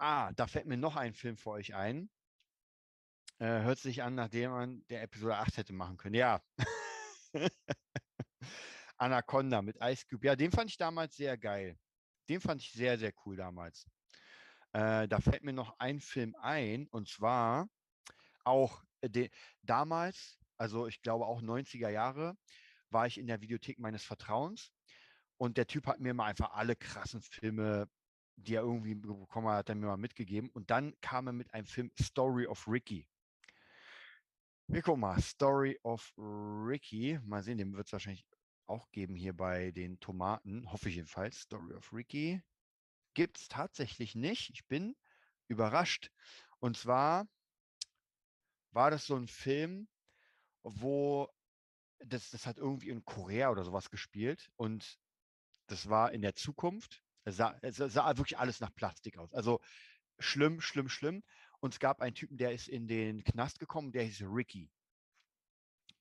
Ah, da fällt mir noch ein Film für euch ein. Äh, hört sich an, nachdem man der Episode 8 hätte machen können. Ja. Anaconda mit Ice Cube. Ja, den fand ich damals sehr geil. Den fand ich sehr, sehr cool damals. Äh, da fällt mir noch ein Film ein, und zwar auch äh, damals, also ich glaube auch 90er Jahre, war ich in der Videothek meines Vertrauens und der Typ hat mir mal einfach alle krassen Filme, die er irgendwie bekommen hat, hat er mir mal mitgegeben. Und dann kam er mit einem Film Story of Ricky. Wir gucken mal, Story of Ricky. Mal sehen, den wird es wahrscheinlich auch geben hier bei den Tomaten. Hoffe ich jedenfalls. Story of Ricky. Gibt es tatsächlich nicht. Ich bin überrascht. Und zwar war das so ein Film, wo das, das hat irgendwie in Korea oder sowas gespielt und das war in der Zukunft. Es sah, es sah wirklich alles nach Plastik aus. Also schlimm, schlimm, schlimm. Und es gab einen Typen, der ist in den Knast gekommen, der hieß Ricky.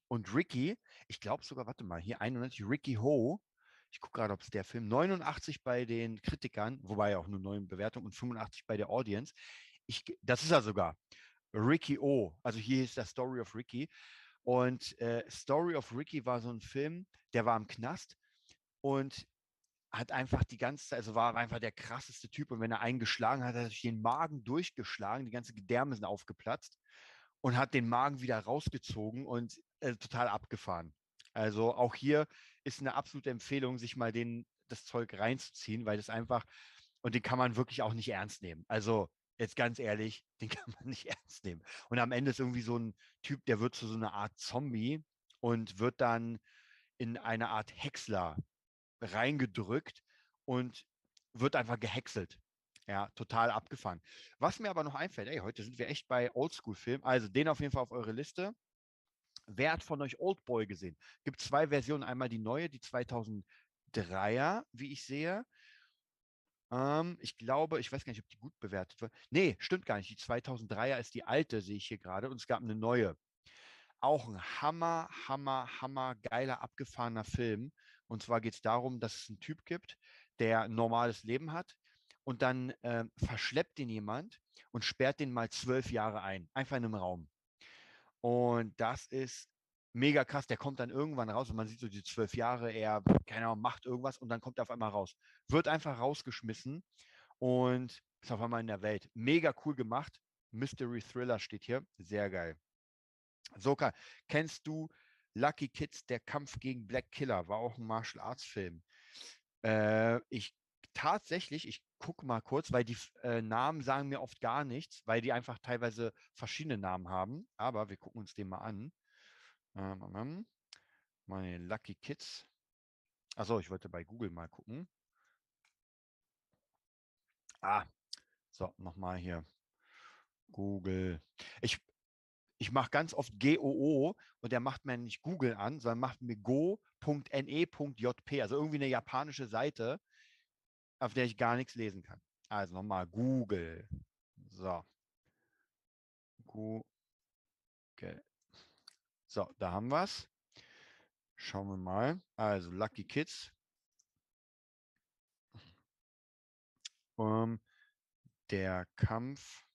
Und Ricky, ich glaube sogar, warte mal, hier 91, Ricky Ho, ich gucke gerade, ob es der Film, 89 bei den Kritikern, wobei auch nur neun Bewertungen und 85 bei der Audience. Ich, das ist er sogar. Ricky O. Also hier ist der Story of Ricky. Und äh, Story of Ricky war so ein Film, der war im Knast und hat einfach die ganze Zeit, also war einfach der krasseste Typ. Und wenn er einen geschlagen hat, hat er sich den Magen durchgeschlagen, die ganze Gedärme sind aufgeplatzt und hat den Magen wieder rausgezogen und äh, total abgefahren. Also auch hier ist eine absolute Empfehlung, sich mal den, das Zeug reinzuziehen, weil das einfach, und den kann man wirklich auch nicht ernst nehmen. Also jetzt ganz ehrlich, den kann man nicht ernst nehmen. Und am Ende ist irgendwie so ein Typ, der wird zu so einer Art Zombie und wird dann in eine Art Häcksler reingedrückt und wird einfach gehäckselt. Ja, total abgefahren. Was mir aber noch einfällt, ey, heute sind wir echt bei Oldschool-Filmen, also den auf jeden Fall auf eure Liste. Wer hat von euch Oldboy gesehen? Gibt zwei Versionen, einmal die neue, die 2003er, wie ich sehe, ähm, ich glaube, ich weiß gar nicht, ob die gut bewertet wird. Nee, stimmt gar nicht. Die 2003er ist die alte, sehe ich hier gerade. Und es gab eine neue. Auch ein Hammer, Hammer, Hammer, geiler, abgefahrener Film. Und zwar geht es darum, dass es einen Typ gibt, der ein normales Leben hat. Und dann äh, verschleppt ihn jemand und sperrt den mal zwölf Jahre ein. Einfach in einem Raum. Und das ist mega krass. Der kommt dann irgendwann raus und man sieht so die zwölf Jahre, er, keine Ahnung, macht irgendwas und dann kommt er auf einmal raus. Wird einfach rausgeschmissen und ist auf einmal in der Welt. Mega cool gemacht. Mystery Thriller steht hier. Sehr geil. Soka, kennst du Lucky Kids, der Kampf gegen Black Killer? War auch ein Martial Arts Film. Äh, ich tatsächlich, ich gucke mal kurz, weil die äh, Namen sagen mir oft gar nichts, weil die einfach teilweise verschiedene Namen haben. Aber wir gucken uns den mal an. Ähm, meine Lucky Kids. Achso, ich wollte bei Google mal gucken. Ah, so, nochmal hier. Google. Ich, ich mache ganz oft GOO und der macht mir nicht Google an, sondern macht mir go.ne.jp, also irgendwie eine japanische Seite, auf der ich gar nichts lesen kann. Also nochmal Google. So. Google. So, da haben wir es. Schauen wir mal. Also Lucky Kids. Um, der Kampf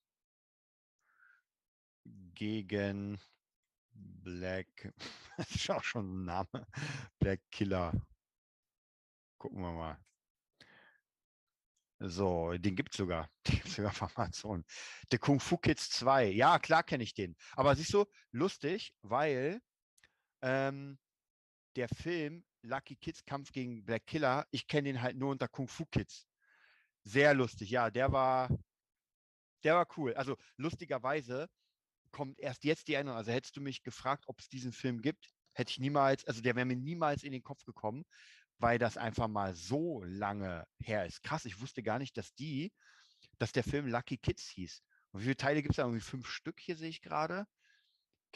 gegen Black, das ist auch schon ein Name, Black Killer. Gucken wir mal. So, den gibt es sogar. Den gibt sogar auf Amazon. Der Kung Fu Kids 2. Ja, klar kenne ich den. Aber siehst du, lustig, weil ähm, der Film Lucky Kids Kampf gegen Black Killer, ich kenne den halt nur unter Kung Fu Kids. Sehr lustig, ja, der war, der war cool. Also lustigerweise kommt erst jetzt die Erinnerung. Also hättest du mich gefragt, ob es diesen Film gibt, hätte ich niemals, also der wäre mir niemals in den Kopf gekommen, weil das einfach mal so lange her ist. Krass, ich wusste gar nicht, dass die, dass der Film Lucky Kids hieß. Und wie viele Teile gibt es da? Irgendwie fünf Stück hier sehe ich gerade.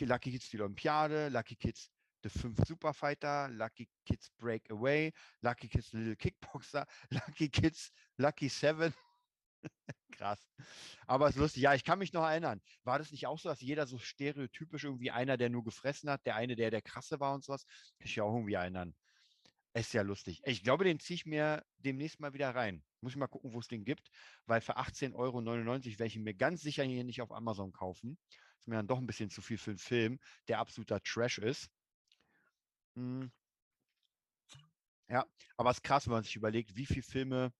Lucky Kids die Olympiade, Lucky Kids The Fünf Superfighter, Lucky Kids Break Away, Lucky Kids Little Kickboxer, Lucky Kids Lucky Seven. Krass. Aber es ist lustig. Ja, ich kann mich noch erinnern. War das nicht auch so, dass jeder so stereotypisch irgendwie einer, der nur gefressen hat, der eine, der der krasse war und sowas? Kann ich mich auch irgendwie erinnern Ist ja lustig. Ich glaube, den ziehe ich mir demnächst mal wieder rein. Muss ich mal gucken, wo es den gibt, weil für 18,99 Euro werde ich mir ganz sicher hier nicht auf Amazon kaufen. Ist mir dann doch ein bisschen zu viel für einen Film, der absoluter Trash ist. Hm. Ja, aber es ist krass, wenn man sich überlegt, wie viele Filme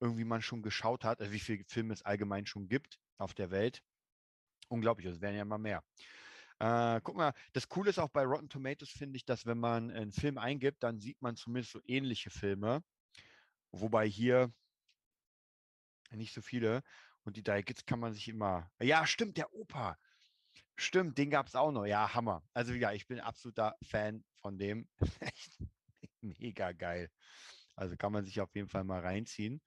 irgendwie man schon geschaut hat, also wie viele Filme es allgemein schon gibt auf der Welt. Unglaublich, es werden ja immer mehr. Äh, guck mal, das Coole ist auch bei Rotten Tomatoes, finde ich, dass wenn man einen Film eingibt, dann sieht man zumindest so ähnliche Filme. Wobei hier nicht so viele. Und die Kids kann man sich immer. Ja, stimmt, der Opa. Stimmt, den gab es auch noch. Ja, Hammer. Also ja, ich bin absoluter Fan von dem. Mega geil. Also kann man sich auf jeden Fall mal reinziehen.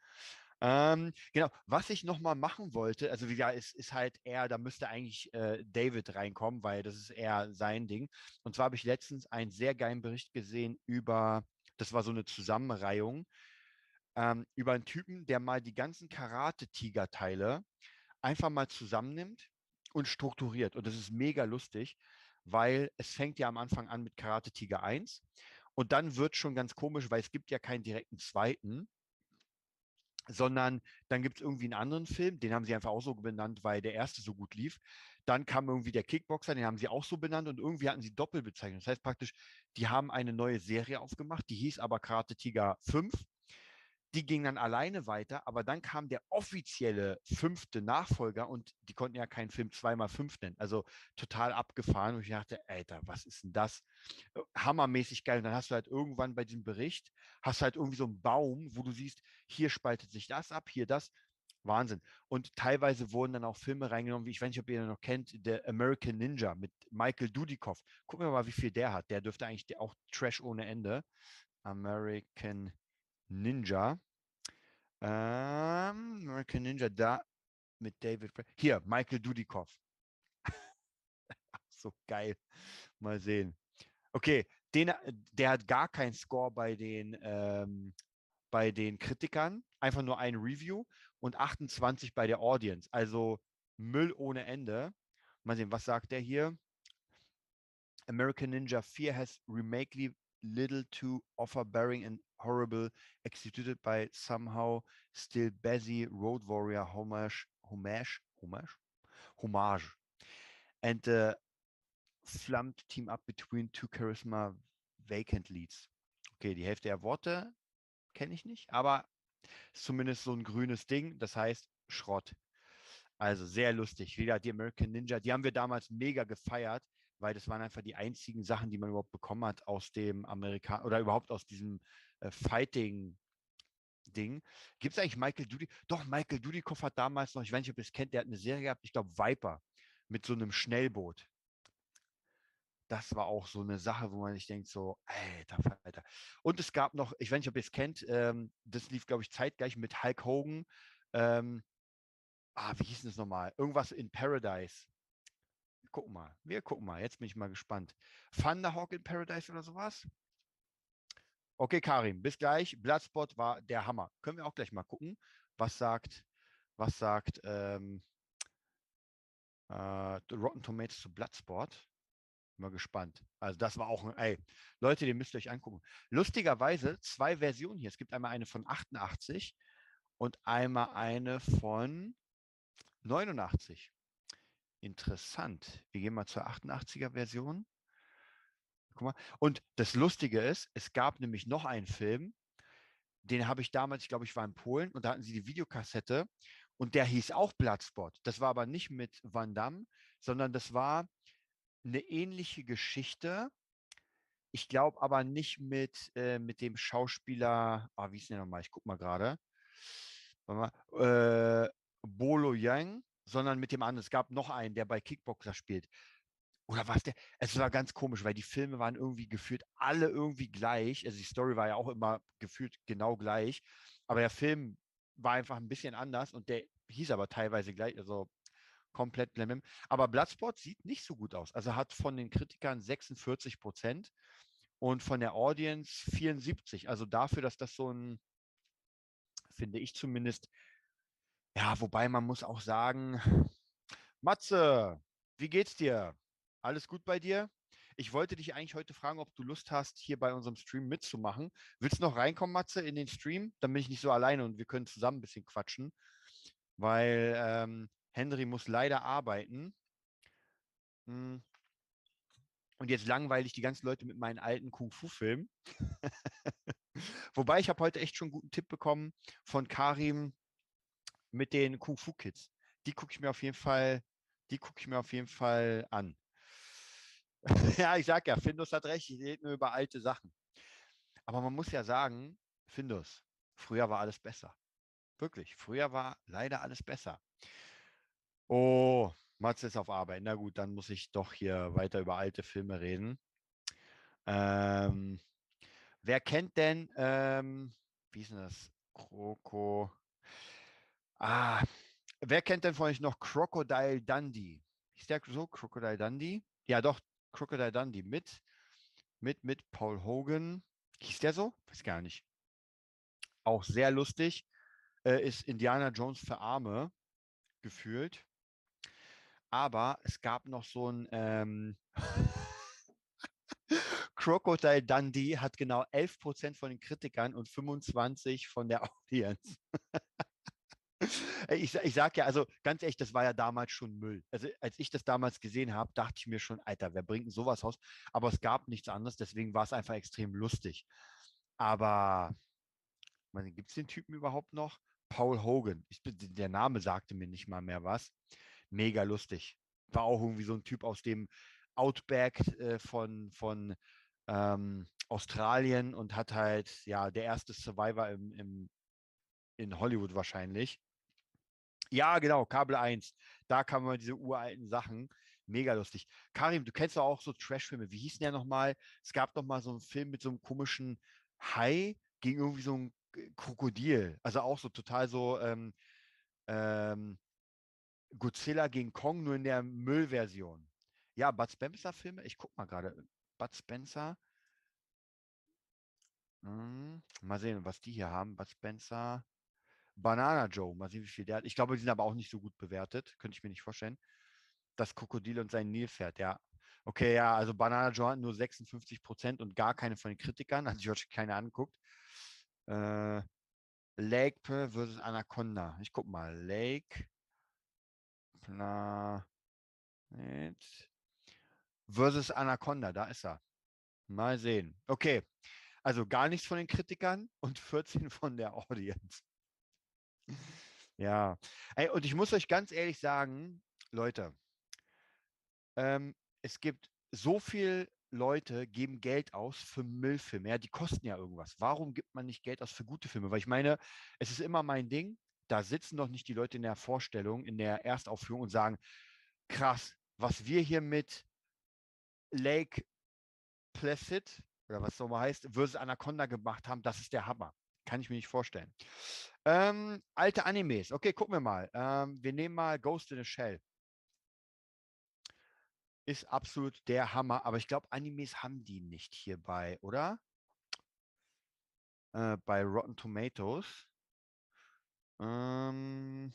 Ähm, genau, was ich nochmal machen wollte, also ja, ist, ist halt eher, da müsste eigentlich äh, David reinkommen, weil das ist eher sein Ding. Und zwar habe ich letztens einen sehr geilen Bericht gesehen über, das war so eine Zusammenreihung, ähm, über einen Typen, der mal die ganzen Karate-Tiger-Teile einfach mal zusammennimmt und strukturiert. Und das ist mega lustig, weil es fängt ja am Anfang an mit Karate Tiger 1 und dann wird schon ganz komisch, weil es gibt ja keinen direkten zweiten sondern dann gibt es irgendwie einen anderen Film, den haben sie einfach auch so benannt, weil der erste so gut lief. Dann kam irgendwie der Kickboxer, den haben sie auch so benannt und irgendwie hatten sie Doppelbezeichnung. Das heißt praktisch, die haben eine neue Serie aufgemacht, die hieß aber Karate Tiger 5 die ging dann alleine weiter, aber dann kam der offizielle fünfte Nachfolger und die konnten ja keinen Film zweimal fünf nennen. Also total abgefahren. Und ich dachte, Alter, was ist denn das? Hammermäßig geil. Und dann hast du halt irgendwann bei diesem Bericht, hast du halt irgendwie so einen Baum, wo du siehst, hier spaltet sich das ab, hier das. Wahnsinn. Und teilweise wurden dann auch Filme reingenommen, wie ich weiß nicht, ob ihr den noch kennt, der American Ninja mit Michael Dudikoff. Gucken wir mal, wie viel der hat. Der dürfte eigentlich auch Trash ohne Ende. American Ninja. Ähm, American Ninja da mit David. Hier, Michael Dudikoff. so geil. Mal sehen. Okay, den, der hat gar keinen Score bei den, ähm, bei den Kritikern. Einfach nur ein Review und 28 bei der Audience. Also Müll ohne Ende. Mal sehen, was sagt der hier? American Ninja 4 has remakely little to offer bearing and horrible, executed by somehow still busy road warrior homage, homage, homage, homage, and the flumped team up between two charisma vacant leads. Okay, die Hälfte der Worte kenne ich nicht, aber zumindest so ein grünes Ding, das heißt Schrott. Also sehr lustig. Wieder die American Ninja, die haben wir damals mega gefeiert, weil das waren einfach die einzigen Sachen, die man überhaupt bekommen hat aus dem Amerika oder überhaupt aus diesem äh, Fighting. Ding. Gibt es eigentlich Michael Dudy? Doch, Michael Dudikoff hat damals noch, ich weiß nicht, ob ihr es kennt, der hat eine Serie gehabt, ich glaube Viper, mit so einem Schnellboot. Das war auch so eine Sache, wo man sich denkt, so, alter, alter. Und es gab noch, ich weiß nicht, ob ihr es kennt, ähm, das lief, glaube ich, zeitgleich mit Hulk Hogan. Ähm, ah, wie hieß das nochmal? Irgendwas in Paradise gucken mal. Wir gucken mal. Jetzt bin ich mal gespannt. Thunderhawk in Paradise oder sowas? Okay, Karim, bis gleich. Bloodspot war der Hammer. Können wir auch gleich mal gucken, was sagt, was sagt ähm, äh, Rotten Tomatoes zu Bloodsport. Mal gespannt. Also das war auch ein, ey, Leute, die müsst ihr euch angucken. Lustigerweise zwei Versionen hier. Es gibt einmal eine von 88 und einmal eine von 89. Interessant. Wir gehen mal zur 88er Version. Guck mal. Und das Lustige ist, es gab nämlich noch einen Film, den habe ich damals, ich glaube, ich war in Polen und da hatten sie die Videokassette und der hieß auch Bloodspot. Das war aber nicht mit Van Damme, sondern das war eine ähnliche Geschichte. Ich glaube aber nicht mit, äh, mit dem Schauspieler, ah, wie ist der nochmal? Ich gucke mal gerade. Äh, Bolo Yang sondern mit dem anderen. Es gab noch einen, der bei Kickboxer spielt. Oder was der? Es war ganz komisch, weil die Filme waren irgendwie gefühlt alle irgendwie gleich. Also die Story war ja auch immer gefühlt genau gleich. Aber der Film war einfach ein bisschen anders und der hieß aber teilweise gleich, also komplett blemem. Aber Bloodsport sieht nicht so gut aus. Also hat von den Kritikern 46 Prozent und von der Audience 74. Also dafür, dass das so ein, finde ich zumindest, ja, wobei man muss auch sagen, Matze, wie geht's dir? Alles gut bei dir? ich wollte dich eigentlich heute fragen, ob du Lust hast, hier bei unserem Stream mitzumachen. Willst du noch reinkommen, Matze, in den Stream? Dann bin ich nicht so alleine und wir können zusammen ein bisschen quatschen, weil ähm, Henry muss leider arbeiten. Hm. Und jetzt langweile ich die ganzen Leute mit meinen alten Kung-Fu-Filmen. Wobei ich habe heute echt schon einen guten Tipp bekommen von Karim mit den Kung-Fu-Kids. Die gucke ich mir auf jeden Fall, die gucke ich mir auf jeden Fall an. ja, ich sag ja, Findus hat recht, ich rede nur über alte Sachen. Aber man muss ja sagen, Findus, früher war alles besser. Wirklich, früher war leider alles besser. Oh, Matze ist auf Arbeit. Na gut, dann muss ich doch hier weiter über alte Filme reden. Ähm, wer kennt denn, ähm, wie ist denn das? Kroko. Ah, wer kennt denn von euch noch Crocodile Dundee? Ist der so? Crocodile Dundee? Ja, doch, Crocodile Dundee mit, mit, mit Paul Hogan. Hieß der so? Weiß gar nicht. Auch sehr lustig. Äh, ist Indiana Jones für Arme gefühlt. Aber es gab noch so ein ähm, Crocodile Dundee hat genau 11% von den Kritikern und 25% von der Audience. Ich, ich sage ja, also ganz ehrlich, das war ja damals schon Müll. Also als ich das damals gesehen habe, dachte ich mir schon, Alter, wer bringt denn sowas raus? Aber es gab nichts anderes, deswegen war es einfach extrem lustig. Aber gibt es den Typen überhaupt noch? Paul Hogan. Ich, der Name sagte mir nicht mal mehr was mega lustig. War auch irgendwie so ein Typ aus dem Outback äh, von, von ähm, Australien und hat halt, ja, der erste Survivor im, im, in Hollywood wahrscheinlich. Ja, genau, Kabel 1. Da kann man diese uralten Sachen. Mega lustig. Karim, du kennst doch auch so Trashfilme. Wie hieß denn der nochmal? Es gab doch mal so einen Film mit so einem komischen Hai gegen irgendwie so ein Krokodil. Also auch so total so ähm, ähm, Godzilla gegen Kong nur in der Müllversion. Ja, Bud Spencer Filme, ich guck mal gerade. Bud Spencer. Hm, mal sehen, was die hier haben. Bud Spencer. Banana Joe, mal sehen, wie viel der hat. Ich glaube, die sind aber auch nicht so gut bewertet. Könnte ich mir nicht vorstellen. Das Krokodil und sein Nilpferd, ja. Okay, ja, also Banana Joe hat nur 56 Prozent und gar keine von den Kritikern. Hat heute keine angeguckt. Äh, Lake versus Anaconda. Ich guck mal. Lake Planet versus Anaconda, da ist er. Mal sehen. Okay, also gar nichts von den Kritikern und 14 von der Audience. Ja, Ey, und ich muss euch ganz ehrlich sagen, Leute, ähm, es gibt so viel Leute geben Geld aus für Müllfilme. Ja, die kosten ja irgendwas. Warum gibt man nicht Geld aus für gute Filme? Weil ich meine, es ist immer mein Ding da sitzen doch nicht die Leute in der Vorstellung, in der Erstaufführung und sagen, krass, was wir hier mit Lake Placid oder was so mal heißt, versus Anaconda gemacht haben, das ist der Hammer. Kann ich mir nicht vorstellen. Ähm, alte Animes. Okay, gucken wir mal. Ähm, wir nehmen mal Ghost in a Shell. Ist absolut der Hammer, aber ich glaube, Animes haben die nicht hierbei, oder? Äh, bei Rotten Tomatoes. Ähm,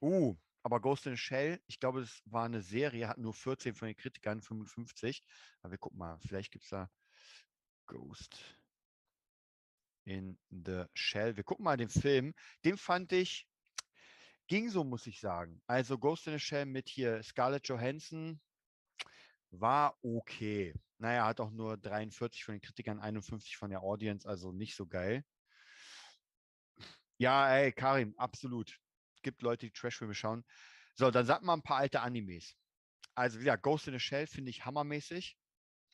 uh, aber Ghost in the Shell, ich glaube, es war eine Serie, hat nur 14 von den Kritikern, 55. Aber wir gucken mal, vielleicht gibt es da Ghost in the Shell. Wir gucken mal den Film. Den fand ich, ging so, muss ich sagen. Also Ghost in the Shell mit hier Scarlett Johansson war okay. Naja, hat auch nur 43 von den Kritikern, 51 von der Audience, also nicht so geil. Ja, ey, Karim, absolut. Gibt Leute, die Trashfilme schauen. So, dann sag mal ein paar alte Animes. Also wieder Ghost in the Shell finde ich hammermäßig.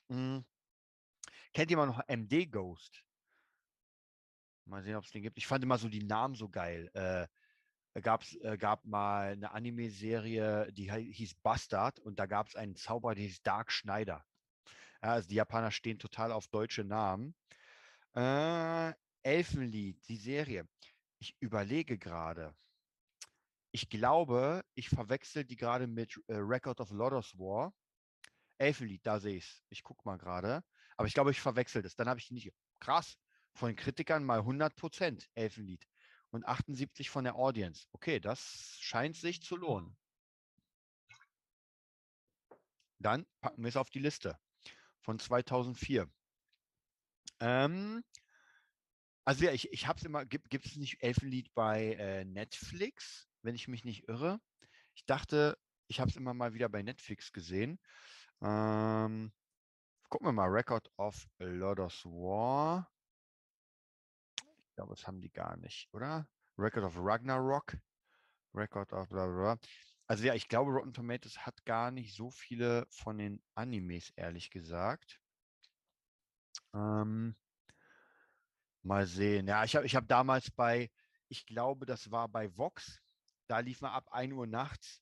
Mhm. Kennt jemand noch MD Ghost? Mal sehen, ob es den gibt. Ich fand immer so die Namen so geil. Äh, gab's, äh, gab mal eine Anime-Serie, die hieß Bastard und da gab es einen Zauberer, der hieß Dark Schneider. Ja, also die Japaner stehen total auf deutsche Namen. Äh, Elfenlied, die Serie. Ich überlege gerade. Ich glaube, ich verwechsel die gerade mit äh, Record of Lodos War. Elfenlied, da sehe ich es. Ich gucke mal gerade. Aber ich glaube, ich verwechsel das. Dann habe ich die nicht. Krass. Von Kritikern mal 100 Prozent Elfenlied. Und 78 von der Audience. Okay, das scheint sich zu lohnen. Dann packen wir es auf die Liste. von 2004. Ähm, also ja, ich, ich habe es immer, gibt, es nicht Elfenlied bei äh, Netflix, wenn ich mich nicht irre? Ich dachte, ich habe es immer mal wieder bei Netflix gesehen. Ähm, gucken wir mal, Record of Lodos War. Ich glaube, das haben die gar nicht, oder? Record of Ragnarok. Record of bla bla. Also ja, ich glaube, Rotten Tomatoes hat gar nicht so viele von den Animes, ehrlich gesagt. Ähm, mal sehen. Ja, ich habe ich hab damals bei, ich glaube, das war bei Vox, da lief man ab 1 Uhr nachts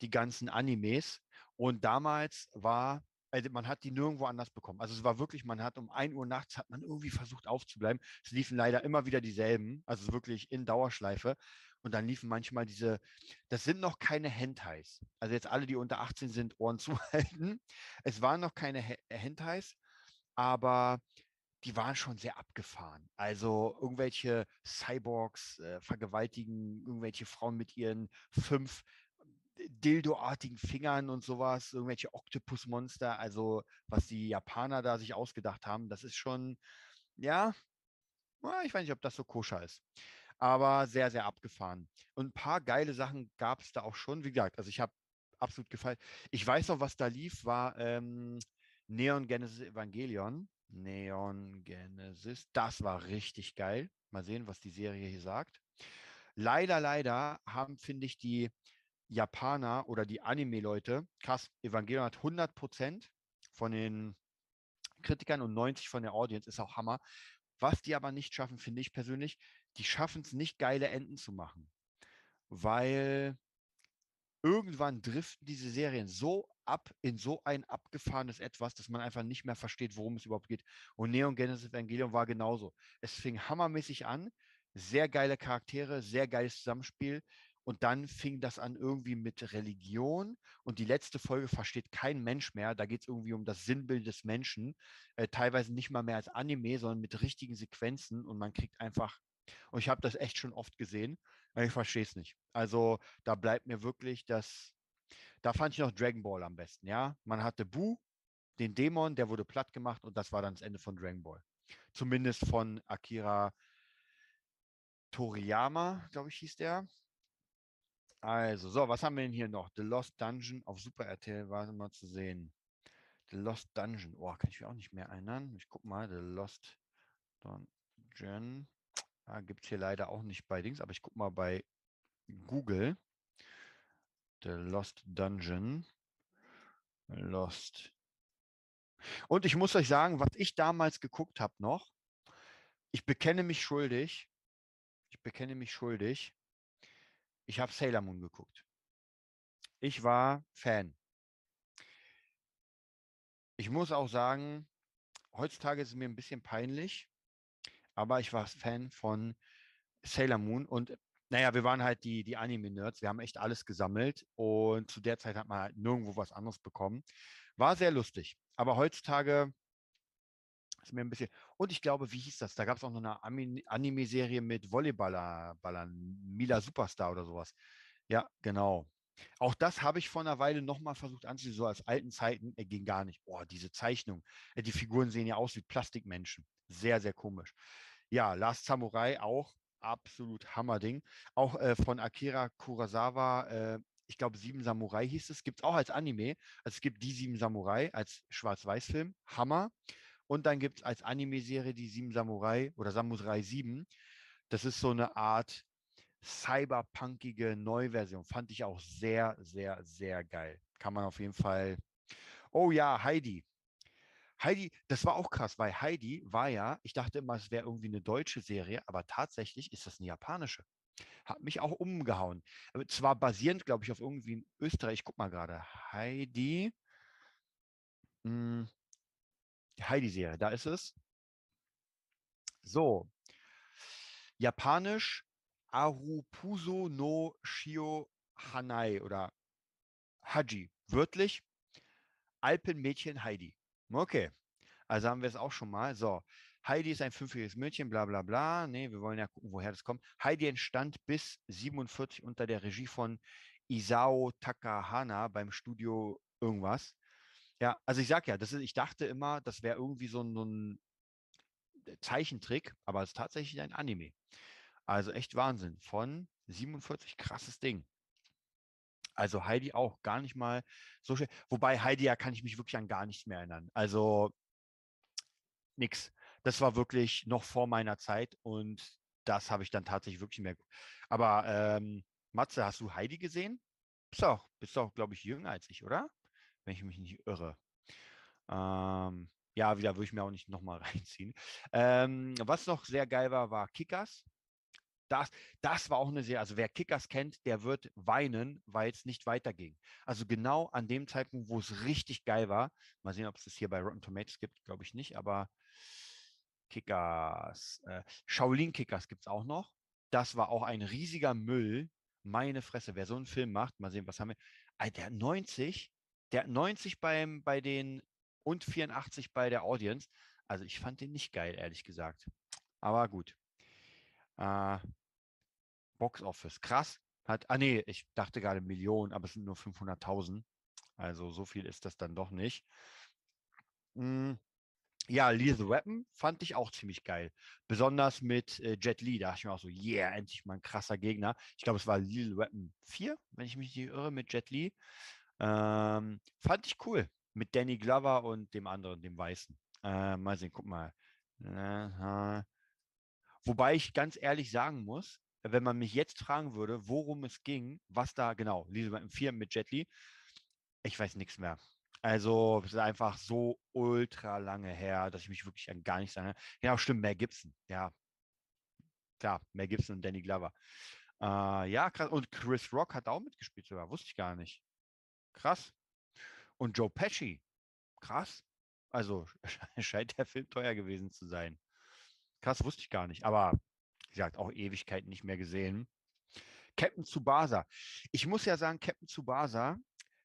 die ganzen Animes. Und damals war, also man hat die nirgendwo anders bekommen. Also es war wirklich, man hat um 1 Uhr nachts hat man irgendwie versucht aufzubleiben. Es liefen leider immer wieder dieselben, also wirklich in Dauerschleife. Und dann liefen manchmal diese, das sind noch keine Hentais. Also jetzt alle, die unter 18 sind, Ohren zuhalten. Es waren noch keine Hentais, aber die waren schon sehr abgefahren. Also irgendwelche Cyborgs äh, vergewaltigen irgendwelche Frauen mit ihren fünf äh, Dildo-artigen Fingern und sowas, irgendwelche Oktopusmonster, also was die Japaner da sich ausgedacht haben, das ist schon, ja, ich weiß nicht, ob das so koscher ist aber sehr, sehr abgefahren. Und ein paar geile Sachen gab es da auch schon. Wie gesagt, also ich habe absolut gefallen. Ich weiß noch, was da lief, war ähm, Neon Genesis Evangelion. Neon Genesis, das war richtig geil. Mal sehen, was die Serie hier sagt. Leider, leider haben, finde ich, die Japaner oder die Anime-Leute, krass, Evangelion hat 100 Prozent von den Kritikern und 90 von der Audience, ist auch Hammer. Was die aber nicht schaffen, finde ich persönlich, die schaffen es nicht, geile Enden zu machen. Weil irgendwann driften diese Serien so ab in so ein abgefahrenes Etwas, dass man einfach nicht mehr versteht, worum es überhaupt geht. Und Neon Genesis Evangelion war genauso. Es fing hammermäßig an, sehr geile Charaktere, sehr geiles Zusammenspiel. Und dann fing das an irgendwie mit Religion. Und die letzte Folge versteht kein Mensch mehr. Da geht es irgendwie um das Sinnbild des Menschen. Äh, teilweise nicht mal mehr als Anime, sondern mit richtigen Sequenzen. Und man kriegt einfach und ich habe das echt schon oft gesehen. Ich verstehe es nicht. Also da bleibt mir wirklich das, da fand ich noch Dragon Ball am besten, ja. Man hatte Bu, den Dämon, der wurde platt gemacht und das war dann das Ende von Dragon Ball. Zumindest von Akira Toriyama, glaube ich, hieß der. Also, so, was haben wir denn hier noch? The Lost Dungeon auf Super RTL war mal zu sehen. The Lost Dungeon. Oh, kann ich mich auch nicht mehr erinnern. Ich gucke mal. The Lost Dungeon. Ah, Gibt es hier leider auch nicht bei Dings, aber ich gucke mal bei Google. The Lost Dungeon. Lost. Und ich muss euch sagen, was ich damals geguckt habe noch, ich bekenne mich schuldig. Ich bekenne mich schuldig. Ich habe Sailor Moon geguckt. Ich war Fan. Ich muss auch sagen, heutzutage ist es mir ein bisschen peinlich, aber ich war Fan von Sailor Moon und naja, wir waren halt die, die Anime-Nerds, wir haben echt alles gesammelt und zu der Zeit hat man halt nirgendwo was anderes bekommen. War sehr lustig, aber heutzutage ist mir ein bisschen. Und ich glaube, wie hieß das? Da gab es auch noch eine Anime-Serie mit Volleyballern, Mila Superstar oder sowas. Ja, genau. Auch das habe ich vor einer Weile nochmal versucht anzusehen, so als alten Zeiten. Er ging gar nicht. Boah, diese Zeichnung. Äh, die Figuren sehen ja aus wie Plastikmenschen. Sehr, sehr komisch. Ja, Last Samurai auch absolut Hammerding. Auch äh, von Akira Kurosawa, äh, ich glaube, Sieben Samurai hieß es, gibt es auch als Anime. Also es gibt die Sieben Samurai als Schwarz-Weiß-Film, Hammer. Und dann gibt es als Anime-Serie die Sieben Samurai oder Samurai 7. Das ist so eine Art cyberpunkige Neuversion. Fand ich auch sehr, sehr, sehr geil. Kann man auf jeden Fall. Oh ja, Heidi. Heidi, das war auch krass, weil Heidi war ja, ich dachte immer, es wäre irgendwie eine deutsche Serie, aber tatsächlich ist das eine japanische. Hat mich auch umgehauen. Zwar basierend, glaube ich, auf irgendwie in Österreich. Ich guck mal gerade. Heidi. Hm, Heidi-Serie, da ist es. So. Japanisch Arupuso no Shio Hanai oder Haji. Wörtlich Alpenmädchen Heidi. Okay, also haben wir es auch schon mal. So, Heidi ist ein fünfjähriges Mädchen, bla bla bla. Nee, wir wollen ja gucken, woher das kommt. Heidi entstand bis 47 unter der Regie von Isao Takahana beim Studio irgendwas. Ja, also ich sag ja, das ist, ich dachte immer, das wäre irgendwie so ein, ein Zeichentrick, aber es ist tatsächlich ein Anime. Also echt Wahnsinn. Von 47, krasses Ding. Also Heidi auch gar nicht mal so schön. Wobei Heidi ja kann ich mich wirklich an gar nichts mehr erinnern. Also nix. Das war wirklich noch vor meiner Zeit und das habe ich dann tatsächlich wirklich mehr. Aber ähm, Matze, hast du Heidi gesehen? Bist auch, bist auch, glaube ich, jünger als ich, oder? Wenn ich mich nicht irre. Ähm, ja, wieder würde ich mir auch nicht nochmal reinziehen. Ähm, was noch sehr geil war, war Kickers. Das, das war auch eine Serie, also wer Kickers kennt, der wird weinen, weil es nicht weiterging. Also genau an dem Zeitpunkt, wo es richtig geil war, mal sehen, ob es das hier bei Rotten Tomatoes gibt, glaube ich nicht, aber Kickers, äh, Shaolin Kickers gibt es auch noch. Das war auch ein riesiger Müll. Meine Fresse, wer so einen Film macht, mal sehen, was haben wir. Alter, der hat 90, der hat 90 beim, bei den und 84 bei der Audience. Also ich fand den nicht geil, ehrlich gesagt. Aber gut. Äh, Box Office, krass. Hat, ah nee, ich dachte gerade Millionen, aber es sind nur 500.000. Also so viel ist das dann doch nicht. Hm, ja, Lethal Weapon fand ich auch ziemlich geil. Besonders mit äh, Jet Li, da dachte ich mir auch so, yeah, endlich mal ein krasser Gegner. Ich glaube, es war Lethal Weapon 4, wenn ich mich nicht irre, mit Jet Li. Ähm, fand ich cool mit Danny Glover und dem anderen, dem Weißen. Äh, mal sehen, guck mal. Aha. Wobei ich ganz ehrlich sagen muss, wenn man mich jetzt fragen würde, worum es ging, was da genau, Lisa im 4 mit Jet Li, ich weiß nichts mehr. Also es ist einfach so ultra lange her, dass ich mich wirklich an gar nichts erinnere. Genau, stimmt, Mel Gibson. Ja, klar, Mel Gibson und Danny Glover. Äh, ja, krass. Und Chris Rock hat auch mitgespielt sogar, wusste ich gar nicht. Krass. Und Joe Pesci, krass. Also scheint der Film teuer gewesen zu sein. Krass, wusste ich gar nicht. Aber wie gesagt, auch Ewigkeiten nicht mehr gesehen. Captain Tsubasa. Ich muss ja sagen, Captain Tsubasa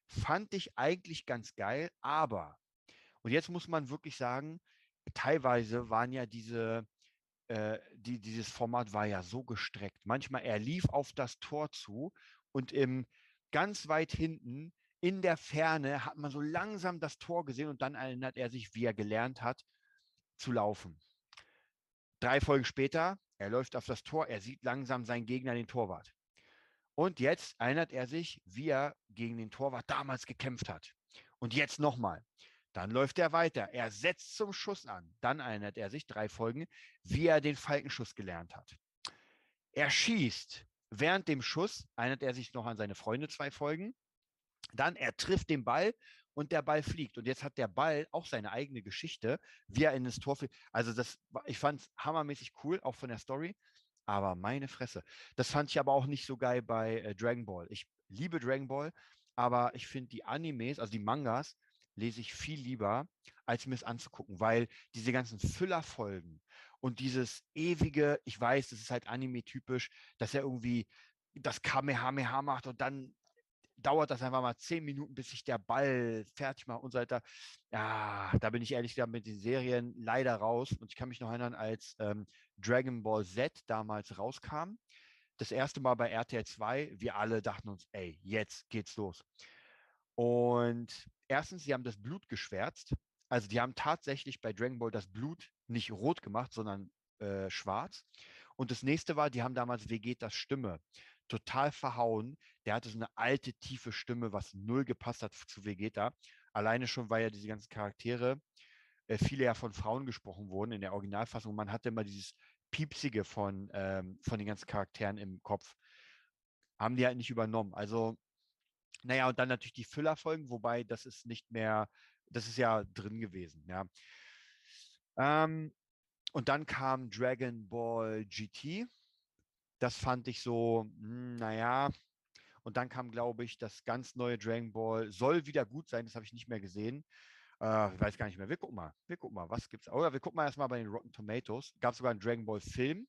fand ich eigentlich ganz geil, aber, und jetzt muss man wirklich sagen, teilweise waren ja diese, äh, die, dieses Format war ja so gestreckt. Manchmal er lief auf das Tor zu und im ganz weit hinten in der Ferne hat man so langsam das Tor gesehen und dann erinnert er sich, wie er gelernt hat, zu laufen. Drei Folgen später, er läuft auf das Tor, er sieht langsam seinen Gegner, den Torwart. Und jetzt erinnert er sich, wie er gegen den Torwart damals gekämpft hat. Und jetzt nochmal. Dann läuft er weiter. Er setzt zum Schuss an. Dann erinnert er sich, drei Folgen, wie er den Falkenschuss gelernt hat. Er schießt. Während dem Schuss erinnert er sich noch an seine Freunde, zwei Folgen. Dann er trifft den Ball und der Ball fliegt. Und jetzt hat der Ball auch seine eigene Geschichte, wie er in das Tor fliegt. Also das, ich fand es hammermäßig cool, auch von der Story. Aber meine Fresse. Das fand ich aber auch nicht so geil bei äh, Dragon Ball. Ich liebe Dragon Ball, aber ich finde die Animes, also die Mangas, lese ich viel lieber, als mir es anzugucken, weil diese ganzen Füllerfolgen und dieses ewige, ich weiß, das ist halt Anime-typisch, dass er irgendwie das Kamehameha macht und dann dauert das einfach mal zehn Minuten, bis sich der Ball fertig macht und so weiter. Ja, da bin ich ehrlich gesagt mit den Serien leider raus. Und ich kann mich noch erinnern, als ähm, Dragon Ball Z damals rauskam, das erste Mal bei RTL 2, wir alle dachten uns, ey, jetzt geht's los. Und erstens, sie haben das Blut geschwärzt. Also die haben tatsächlich bei Dragon Ball das Blut nicht rot gemacht, sondern äh, schwarz. Und das nächste war, die haben damals Vegetas Stimme total verhauen. Der hatte so eine alte, tiefe Stimme, was null gepasst hat zu Vegeta. Alleine schon, weil ja diese ganzen Charaktere, äh, viele ja von Frauen gesprochen wurden in der Originalfassung. Man hatte immer dieses Piepsige von, ähm, von den ganzen Charakteren im Kopf. Haben die halt nicht übernommen. Also, naja, und dann natürlich die Füllerfolgen, wobei das ist nicht mehr, das ist ja drin gewesen, ja. Ähm, und dann kam Dragon Ball GT. Das fand ich so, hm, naja. Und dann kam, glaube ich, das ganz neue Dragon Ball. Soll wieder gut sein, das habe ich nicht mehr gesehen. Äh, ich weiß gar nicht mehr. Wir gucken mal. Wir gucken mal, was gibt's. Oder wir gucken mal erstmal bei den Rotten Tomatoes. Gab sogar einen Dragon Ball Film.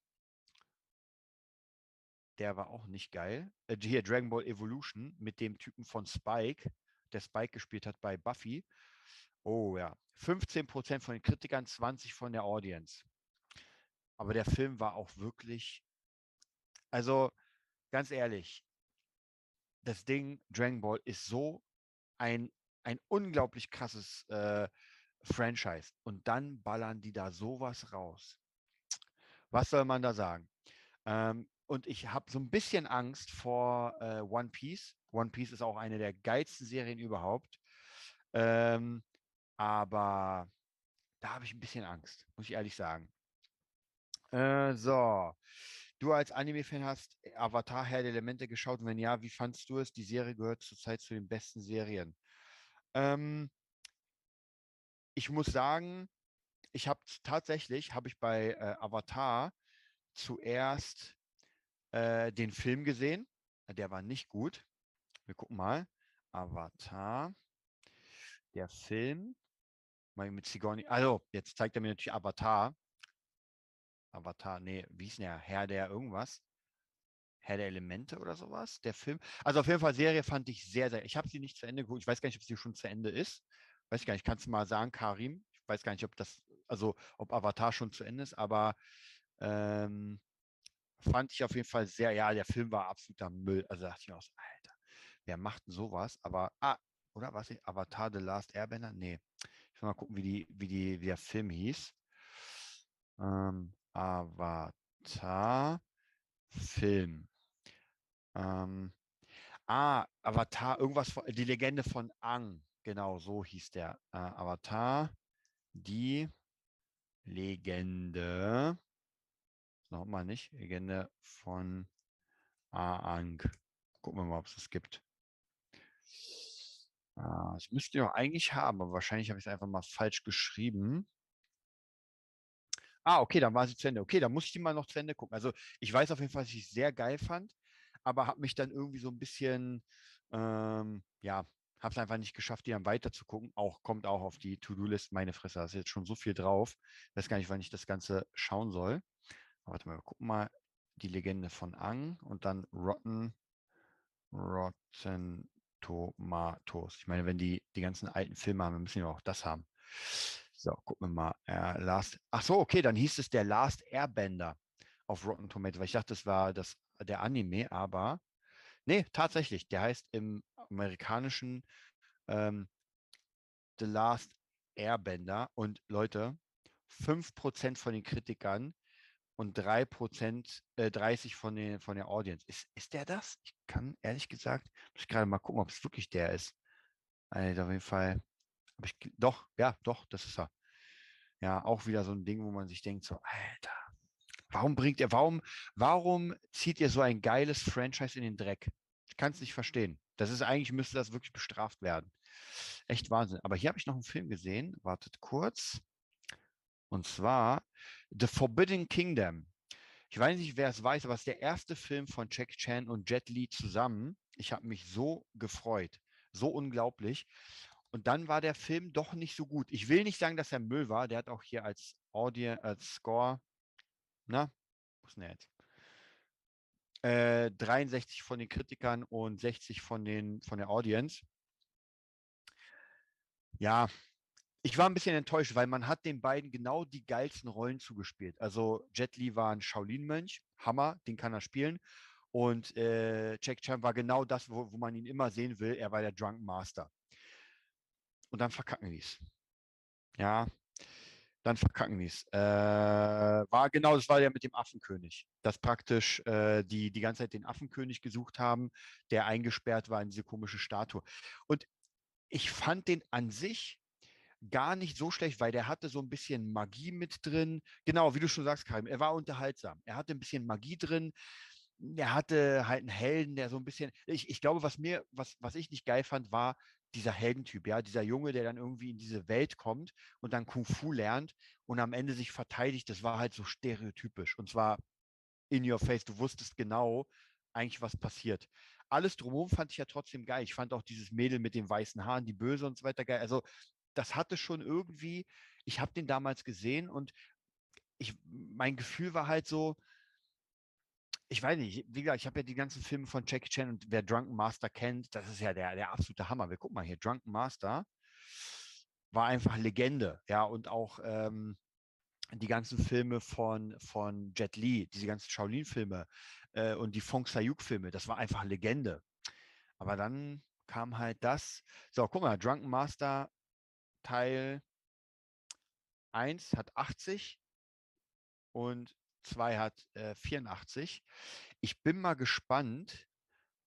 Der war auch nicht geil. Äh, hier Dragon Ball Evolution mit dem Typen von Spike, der Spike gespielt hat bei Buffy. Oh ja. 15% von den Kritikern, 20% von der Audience. Aber der Film war auch wirklich also ganz ehrlich, das Ding Dragon Ball ist so ein, ein unglaublich krasses äh, Franchise. Und dann ballern die da sowas raus. Was soll man da sagen? Ähm, und ich habe so ein bisschen Angst vor äh, One Piece. One Piece ist auch eine der geilsten Serien überhaupt. Ähm, aber da habe ich ein bisschen Angst, muss ich ehrlich sagen. Äh, so. Du als Anime-Fan hast Avatar Herr der Elemente geschaut. Wenn ja, wie fandst du es? Die Serie gehört zurzeit zu den besten Serien. Ähm, ich muss sagen, ich habe tatsächlich, habe ich bei äh, Avatar zuerst äh, den Film gesehen. Der war nicht gut. Wir gucken mal. Avatar. Der Film. Mit Sigourney. Also, jetzt zeigt er mir natürlich Avatar. Avatar, nee, wie ist denn der? Herr der irgendwas? Herr der Elemente oder sowas, der Film. Also auf jeden Fall, Serie fand ich sehr, sehr. Ich habe sie nicht zu Ende geguckt. Ich weiß gar nicht, ob sie schon zu Ende ist. Weiß gar nicht, kannst du mal sagen, Karim? Ich weiß gar nicht, ob das, also ob Avatar schon zu Ende ist, aber ähm, fand ich auf jeden Fall sehr, ja, der Film war absoluter Müll. Also dachte ich mir auch so, Alter, wer macht denn sowas? Aber, ah, oder was? Avatar The Last Airbender? Nee. Ich will mal gucken, wie, die, wie, die, wie der Film hieß. Ähm, Avatar Film. Ähm, ah, Avatar, irgendwas, von, die Legende von Ang. Genau, so hieß der. Äh, Avatar, die Legende. Nochmal nicht. Legende von Aang. Gucken wir mal, ob es das gibt. Ah, das müsst ihr doch eigentlich haben, aber wahrscheinlich habe ich es einfach mal falsch geschrieben. Ah, okay, dann war sie zu Ende. Okay, dann muss ich die mal noch zu Ende gucken. Also ich weiß auf jeden Fall, dass ich es sehr geil fand, aber habe mich dann irgendwie so ein bisschen, ähm, ja, habe es einfach nicht geschafft, die dann weiter zu gucken. Auch kommt auch auf die To-Do-List. Meine Fresse, da ist jetzt schon so viel drauf. Ich weiß gar nicht, wann ich das Ganze schauen soll. Aber warte mal, wir gucken mal die Legende von Ang und dann Rotten, Rotten Tomatoes. Ich meine, wenn die die ganzen alten Filme haben, müssen wir auch das haben. So, gucken wir mal. Äh, Last, ach so, okay, dann hieß es der Last Airbender auf Rotten Tomatoes, weil ich dachte, das war das, der Anime, aber nee, tatsächlich, der heißt im amerikanischen ähm, The Last Airbender und Leute, 5% von den Kritikern und 3%, äh, 30 von, den, von der Audience. Ist, ist der das? Ich kann ehrlich gesagt, muss ich gerade mal gucken, ob es wirklich der ist. Also auf jeden Fall aber ich, doch, ja, doch, das ist er. Ja, auch wieder so ein Ding, wo man sich denkt, so, Alter, warum bringt ihr, warum, warum zieht ihr so ein geiles Franchise in den Dreck? Ich kann es nicht verstehen. Das ist eigentlich, müsste das wirklich bestraft werden. Echt Wahnsinn. Aber hier habe ich noch einen Film gesehen. Wartet kurz. Und zwar The Forbidden Kingdom. Ich weiß nicht, wer es weiß, aber es ist der erste Film von Jack Chan und Jet Li zusammen. Ich habe mich so gefreut. So unglaublich. Und dann war der Film doch nicht so gut. Ich will nicht sagen, dass er Müll war. Der hat auch hier als Audio, als Score, na, der jetzt? Äh, 63 von den Kritikern und 60 von, den, von der Audience. Ja, ich war ein bisschen enttäuscht, weil man hat den beiden genau die geilsten Rollen zugespielt. Also Jet Li war ein Shaolin-Mönch, Hammer, den kann er spielen. Und äh, Jack Chan war genau das, wo, wo man ihn immer sehen will. Er war der Drunk Master und dann verkacken die es. Ja, dann verkacken die es. Äh, war genau, das war ja mit dem Affenkönig, dass praktisch äh, die die ganze Zeit den Affenkönig gesucht haben, der eingesperrt war in diese komische Statue. Und ich fand den an sich gar nicht so schlecht, weil der hatte so ein bisschen Magie mit drin. Genau, wie du schon sagst, Karim, er war unterhaltsam. Er hatte ein bisschen Magie drin. Er hatte halt einen Helden, der so ein bisschen. Ich, ich glaube, was mir, was, was ich nicht geil fand, war, dieser Heldentyp, ja, dieser Junge, der dann irgendwie in diese Welt kommt und dann Kung Fu lernt und am Ende sich verteidigt, das war halt so stereotypisch. Und zwar in your face, du wusstest genau eigentlich, was passiert. Alles drumherum fand ich ja trotzdem geil. Ich fand auch dieses Mädel mit den weißen Haaren, die Böse und so weiter geil. Also das hatte schon irgendwie, ich habe den damals gesehen und ich, mein Gefühl war halt so, ich weiß nicht, wie gesagt, ich habe ja die ganzen Filme von Jackie Chan und wer Drunken Master kennt, das ist ja der, der absolute Hammer. Wir gucken mal hier, Drunken Master war einfach Legende, ja, und auch ähm, die ganzen Filme von, von Jet Li, diese ganzen Shaolin-Filme äh, und die Fong Sayuk-Filme, das war einfach Legende. Aber dann kam halt das. So, guck mal, Drunken Master Teil 1 hat 80 und 2 hat äh, 84. Ich bin mal gespannt,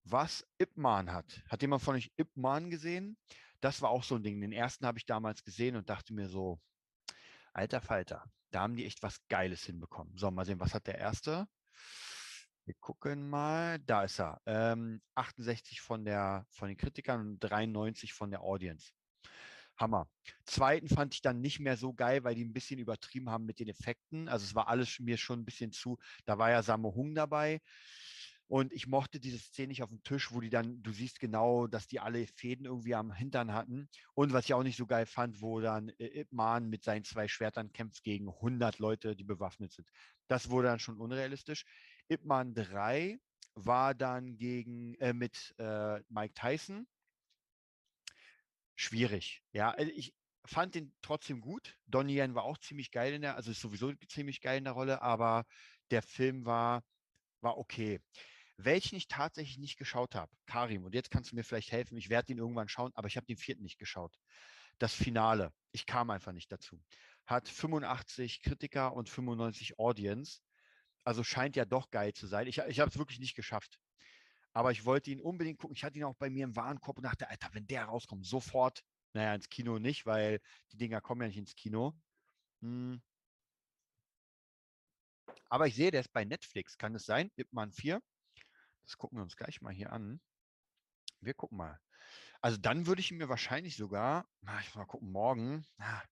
was Ip Man hat. Hat jemand von euch Ip Man gesehen? Das war auch so ein Ding. Den ersten habe ich damals gesehen und dachte mir so, alter Falter, da haben die echt was Geiles hinbekommen. So, mal sehen, was hat der erste? Wir gucken mal, da ist er. Ähm, 68 von, der, von den Kritikern und 93 von der Audience. Hammer. Zweiten fand ich dann nicht mehr so geil, weil die ein bisschen übertrieben haben mit den Effekten. Also es war alles mir schon ein bisschen zu. Da war ja Samu Hung dabei. Und ich mochte diese Szene nicht auf dem Tisch, wo die dann, du siehst genau, dass die alle Fäden irgendwie am Hintern hatten. Und was ich auch nicht so geil fand, wo dann äh, Ip Man mit seinen zwei Schwertern kämpft gegen 100 Leute, die bewaffnet sind. Das wurde dann schon unrealistisch. Ip Man 3 war dann gegen, äh, mit äh, Mike Tyson schwierig. Ja, also ich fand den trotzdem gut. Donnie Yen war auch ziemlich geil in der, also ist sowieso ziemlich geil in der Rolle, aber der Film war, war okay. Welchen ich tatsächlich nicht geschaut habe, Karim, und jetzt kannst du mir vielleicht helfen, ich werde ihn irgendwann schauen, aber ich habe den vierten nicht geschaut. Das Finale, ich kam einfach nicht dazu. Hat 85 Kritiker und 95 Audience. Also scheint ja doch geil zu sein. Ich, ich habe es wirklich nicht geschafft. Aber ich wollte ihn unbedingt gucken. Ich hatte ihn auch bei mir im Warenkorb und dachte, Alter, wenn der rauskommt, sofort, naja, ins Kino nicht, weil die Dinger kommen ja nicht ins Kino. Hm. Aber ich sehe, der ist bei Netflix. Kann es sein? Ip Man 4. Das gucken wir uns gleich mal hier an. Wir gucken mal. Also dann würde ich mir wahrscheinlich sogar, ich muss mal gucken, morgen, na,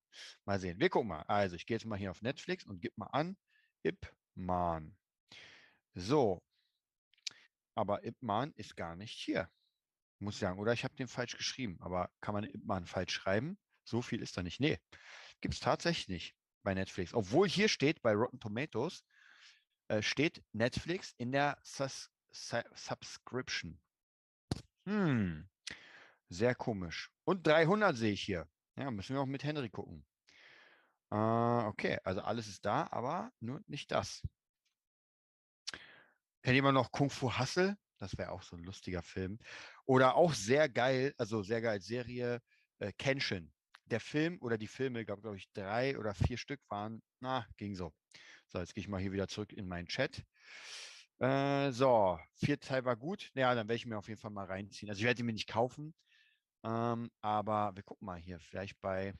mal sehen. Wir gucken mal. Also ich gehe jetzt mal hier auf Netflix und gebe mal an, Ip Man. So, aber Ipman ist gar nicht hier. Muss sagen, oder ich habe den falsch geschrieben. Aber kann man Ipman falsch schreiben? So viel ist da nicht. Nee, gibt es tatsächlich nicht bei Netflix. Obwohl hier steht bei Rotten Tomatoes, äh, steht Netflix in der Sus Su Subscription. Hm, sehr komisch. Und 300 sehe ich hier. Ja, müssen wir auch mit Henry gucken. Äh, okay, also alles ist da, aber nur nicht das. Kennt jemand noch Kung Fu Hustle? Das wäre auch so ein lustiger Film. Oder auch sehr geil, also sehr geil Serie, äh, Kenshin. Der Film oder die Filme, glaube glaub ich, drei oder vier Stück waren, na, ging so. So, jetzt gehe ich mal hier wieder zurück in meinen Chat. Äh, so, vier Teil war gut. Ja, dann werde ich mir auf jeden Fall mal reinziehen. Also ich werde ihn mir nicht kaufen, ähm, aber wir gucken mal hier, vielleicht bei,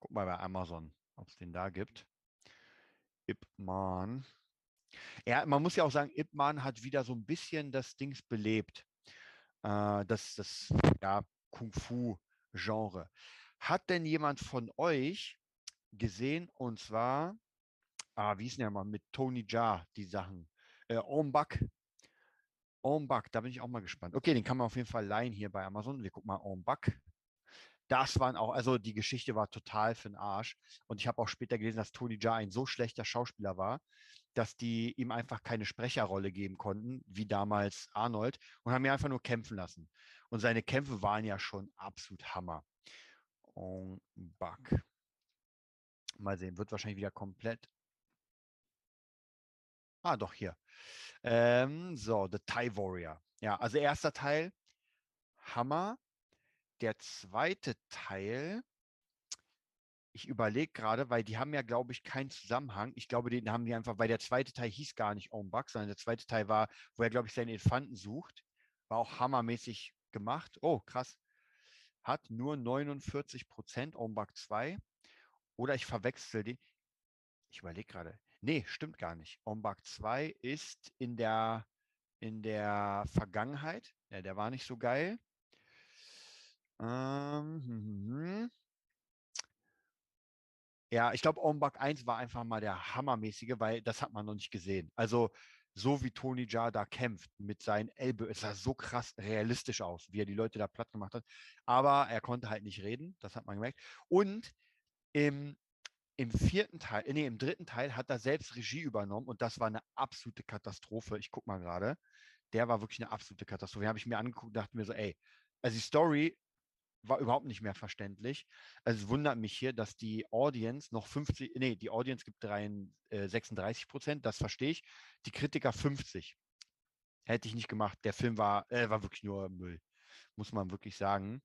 guck mal bei Amazon, ob es den da gibt. Ip Man. Ja, man muss ja auch sagen, Ip Man hat wieder so ein bisschen das Dings belebt. Äh, das, das ja, Kung-Fu-Genre. Hat denn jemand von euch gesehen, und zwar, ah, wie ist denn der mal, mit Tony Jaa, die Sachen? Äh, Ombak. Ombak, da bin ich auch mal gespannt. Okay, den kann man auf jeden Fall leihen hier bei Amazon. Wir gucken mal Ombak. Das waren auch, also die Geschichte war total für den Arsch. Und ich habe auch später gelesen, dass Tony Jaa ein so schlechter Schauspieler war, dass die ihm einfach keine Sprecherrolle geben konnten, wie damals Arnold, und haben ihn einfach nur kämpfen lassen. Und seine Kämpfe waren ja schon absolut Hammer. Und Buck. Mal sehen, wird wahrscheinlich wieder komplett. Ah, doch hier. Ähm, so, The Thai Warrior. Ja, also erster Teil, Hammer. Der zweite Teil, ich überlege gerade, weil die haben ja, glaube ich, keinen Zusammenhang. Ich glaube, den haben die einfach, weil der zweite Teil hieß gar nicht Ombak, sondern der zweite Teil war, wo er, glaube ich, seinen Elefanten sucht. War auch hammermäßig gemacht. Oh, krass. Hat nur 49 Prozent Ombak 2. Oder ich verwechsel die. Ich überlege gerade. Nee, stimmt gar nicht. Ombak 2 ist in der, in der Vergangenheit. Ja, der war nicht so geil. Ähm, hm, hm, hm. Ja, ich glaube, Ombak 1 war einfach mal der hammermäßige, weil das hat man noch nicht gesehen. Also so wie Tony Jaa da kämpft mit seinen Ellbogen, es sah so krass realistisch aus, wie er die Leute da platt gemacht hat. Aber er konnte halt nicht reden, das hat man gemerkt. Und im, im vierten Teil, nee, im dritten Teil hat er selbst Regie übernommen und das war eine absolute Katastrophe. Ich gucke mal gerade. Der war wirklich eine absolute Katastrophe. Den habe ich mir angeguckt und dachte mir so, ey, also die Story war überhaupt nicht mehr verständlich. Also es wundert mich hier, dass die Audience noch 50, nee, die Audience gibt 3, äh, 36 Prozent, das verstehe ich. Die Kritiker 50. Hätte ich nicht gemacht. Der Film war, äh, war wirklich nur Müll. muss man wirklich sagen.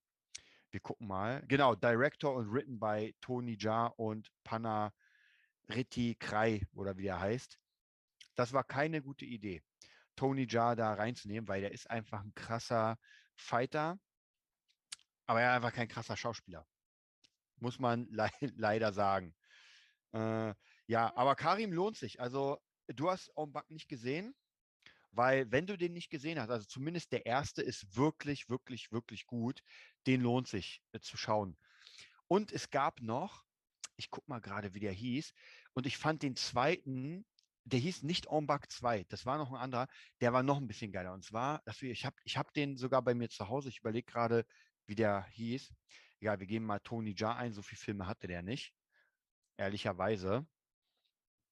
Wir gucken mal. Genau, Director und written by Tony Jaa und Panna Ritti Krai oder wie er heißt. Das war keine gute Idee, Tony Jaa da reinzunehmen, weil der ist einfach ein krasser Fighter, aber er ist einfach kein krasser Schauspieler. Muss man le leider sagen. Äh, ja, aber Karim lohnt sich. Also, du hast Ombak nicht gesehen, weil wenn du den nicht gesehen hast, also zumindest der erste ist wirklich, wirklich, wirklich gut. Den lohnt sich äh, zu schauen. Und es gab noch, ich gucke mal gerade, wie der hieß, und ich fand den zweiten, der hieß nicht Ombak 2, das war noch ein anderer, der war noch ein bisschen geiler. Und zwar, ich habe ich hab den sogar bei mir zu Hause, ich überlege gerade, wie der hieß. Ja, wir geben mal Tony Jaa ein, so viele Filme hatte der nicht, ehrlicherweise.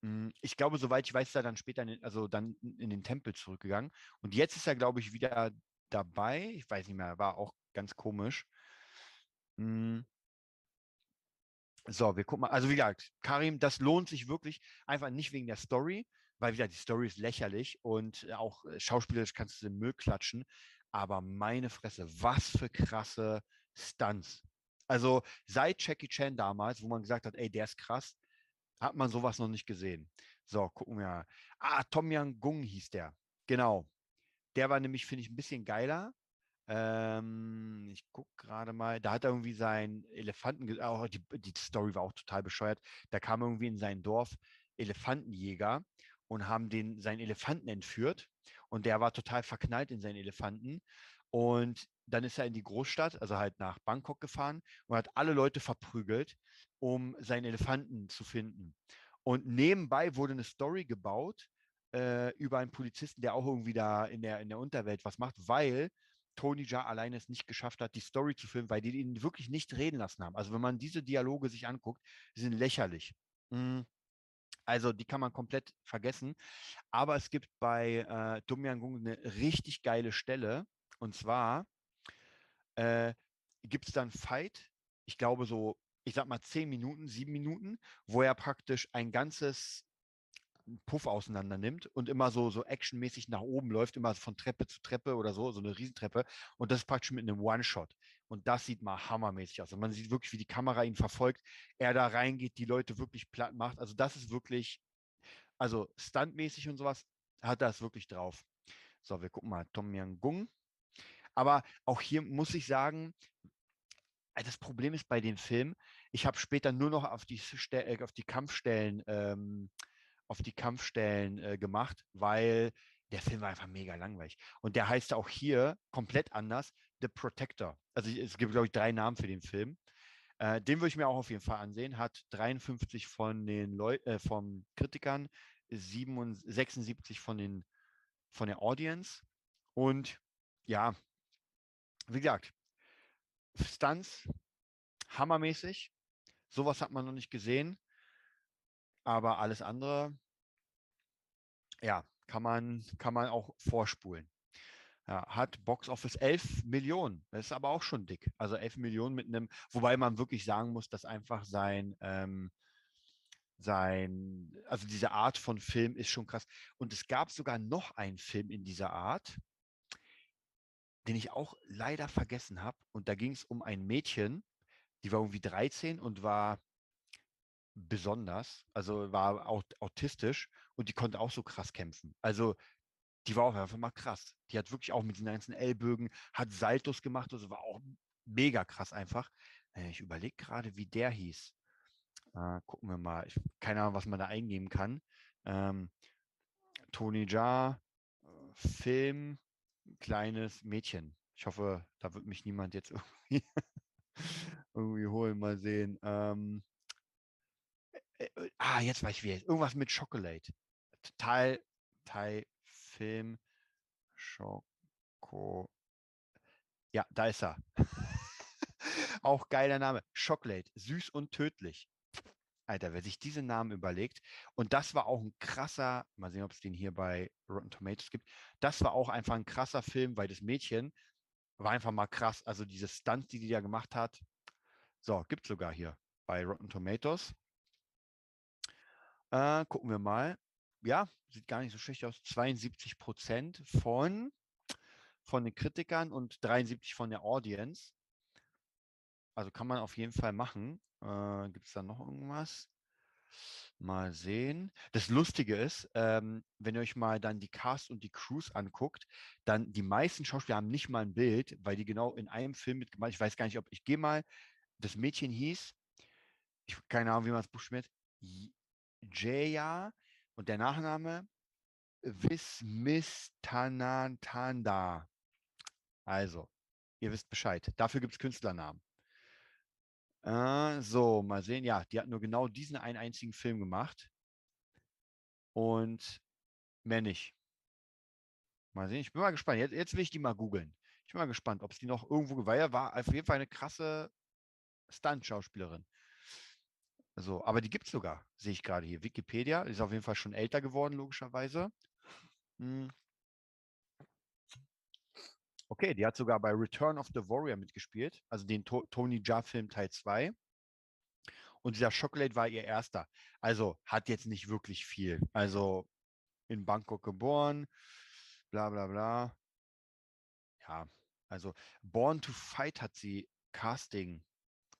Hm, ich glaube, soweit ich weiß, ist er dann später, in den, also dann in den Tempel zurückgegangen. Und jetzt ist er, glaube ich, wieder dabei. Ich weiß nicht mehr, war auch ganz komisch. Hm. So, wir gucken mal. Also wie gesagt, Karim, das lohnt sich wirklich einfach nicht wegen der Story, weil wieder die Story ist lächerlich und auch äh, schauspielerisch kannst du den Müll klatschen. Aber meine Fresse, was für krasse Stunts. Also seit Jackie Chan damals, wo man gesagt hat, ey, der ist krass, hat man sowas noch nicht gesehen. So, gucken wir. Ah, Tom Yang Gung hieß der. Genau. Der war nämlich, finde ich, ein bisschen geiler. Ähm, ich gucke gerade mal, da hat er irgendwie seinen Elefanten, auch die, die Story war auch total bescheuert. Da kam irgendwie in sein Dorf Elefantenjäger und haben den seinen Elefanten entführt und der war total verknallt in seinen Elefanten und dann ist er in die Großstadt, also halt nach Bangkok gefahren und hat alle Leute verprügelt, um seinen Elefanten zu finden. Und nebenbei wurde eine Story gebaut äh, über einen Polizisten, der auch irgendwie da in der, in der Unterwelt was macht, weil Tony Jaa alleine es nicht geschafft hat, die Story zu filmen, weil die ihn wirklich nicht reden lassen haben. Also wenn man diese Dialoge sich anguckt, die sind lächerlich. Mm. Also die kann man komplett vergessen. Aber es gibt bei äh, Dum Yang eine richtig geile Stelle. Und zwar äh, gibt es dann Fight, ich glaube so, ich sag mal zehn Minuten, sieben Minuten, wo er praktisch ein ganzes Puff auseinander nimmt und immer so, so actionmäßig nach oben läuft, immer von Treppe zu Treppe oder so, so eine Riesentreppe. Und das ist praktisch mit einem One-Shot. Und das sieht mal hammermäßig aus. Und man sieht wirklich, wie die Kamera ihn verfolgt, er da reingeht, die Leute wirklich platt macht. Also das ist wirklich, also stuntmäßig und sowas hat das wirklich drauf. So, wir gucken mal. Tom Yang Gung. Aber auch hier muss ich sagen, äh, das Problem ist bei den Filmen, ich habe später nur noch auf die, äh, auf die Kampfstellen, ähm, auf die Kampfstellen äh, gemacht, weil der Film war einfach mega langweilig. Und der heißt auch hier komplett anders, The Protector. Also es gibt, glaube ich, drei Namen für den Film. Äh, den würde ich mir auch auf jeden Fall ansehen. Hat 53 von den Leu äh, vom Kritikern, 77, 76 von den von der Audience. Und ja, wie gesagt, Stunts, hammermäßig. Sowas hat man noch nicht gesehen. Aber alles andere, ja, kann man, kann man auch vorspulen. Ja, hat Box Office 11 Millionen. Das ist aber auch schon dick. Also 11 Millionen mit einem, wobei man wirklich sagen muss, dass einfach sein, ähm, sein, also diese Art von Film ist schon krass. Und es gab sogar noch einen Film in dieser Art, den ich auch leider vergessen habe. Und da ging es um ein Mädchen, die war irgendwie 13 und war besonders, also war auch autistisch und die konnte auch so krass kämpfen. Also die war auch einfach mal krass. Die hat wirklich auch mit den ganzen Ellbögen, hat Saltos gemacht, also war auch mega krass einfach. Äh, ich überlege gerade, wie der hieß. Äh, gucken wir mal. Ich, keine Ahnung, was man da eingeben kann. Ähm, Tony Jaa, äh, Film, kleines Mädchen. Ich hoffe, da wird mich niemand jetzt irgendwie, irgendwie holen. Mal sehen. Ähm, äh, äh, ah, jetzt weiß ich wie. Irgendwas mit Chocolate. Teil, Teil, Film, Schoko. Ja, da ist er. Auch geiler Name. Chocolate. Süß und tödlich. Alter, wer sich diese Namen überlegt, und das war auch ein krasser, mal sehen, ob es den hier bei Rotten Tomatoes gibt, das war auch einfach ein krasser Film, weil das Mädchen war einfach mal krass. Also diese Stunts, die die da gemacht hat, so, gibt es sogar hier bei Rotten Tomatoes. Äh, gucken wir mal. Ja, sieht gar nicht so schlecht aus. 72 Prozent von von den Kritikern und 73 von der Audience. Also kann man auf jeden Fall machen. Äh, Gibt es da noch irgendwas? Mal sehen. Das Lustige ist, ähm, wenn ihr euch mal dann die Cast und die Crews anguckt, dann die meisten Schauspieler haben nicht mal ein Bild, weil die genau in einem Film mitgemacht Ich weiß gar nicht, ob ich gehe mal, das Mädchen hieß, ich keine Ahnung, wie man es buchstabiert, Jaya und der Nachname Vismistanantanda. Also, ihr wisst Bescheid. Dafür gibt es Künstlernamen. Äh, so, mal sehen. Ja, die hat nur genau diesen einen einzigen Film gemacht. Und mehr nicht. Mal sehen, ich bin mal gespannt. Jetzt, jetzt will ich die mal googeln. Ich bin mal gespannt, ob es die noch irgendwo, er war auf jeden Fall eine krasse Stunt-Schauspielerin. So, aber die gibt es sogar, sehe ich gerade hier. Wikipedia ist auf jeden Fall schon älter geworden, logischerweise. Hm. Okay, die hat sogar bei Return of the Warrior mitgespielt, also den to Tony Jaa-Film Teil 2. Und dieser Chocolate war ihr erster. Also hat jetzt nicht wirklich viel. Also in Bangkok geboren, bla bla bla. Ja, also Born to Fight hat sie Casting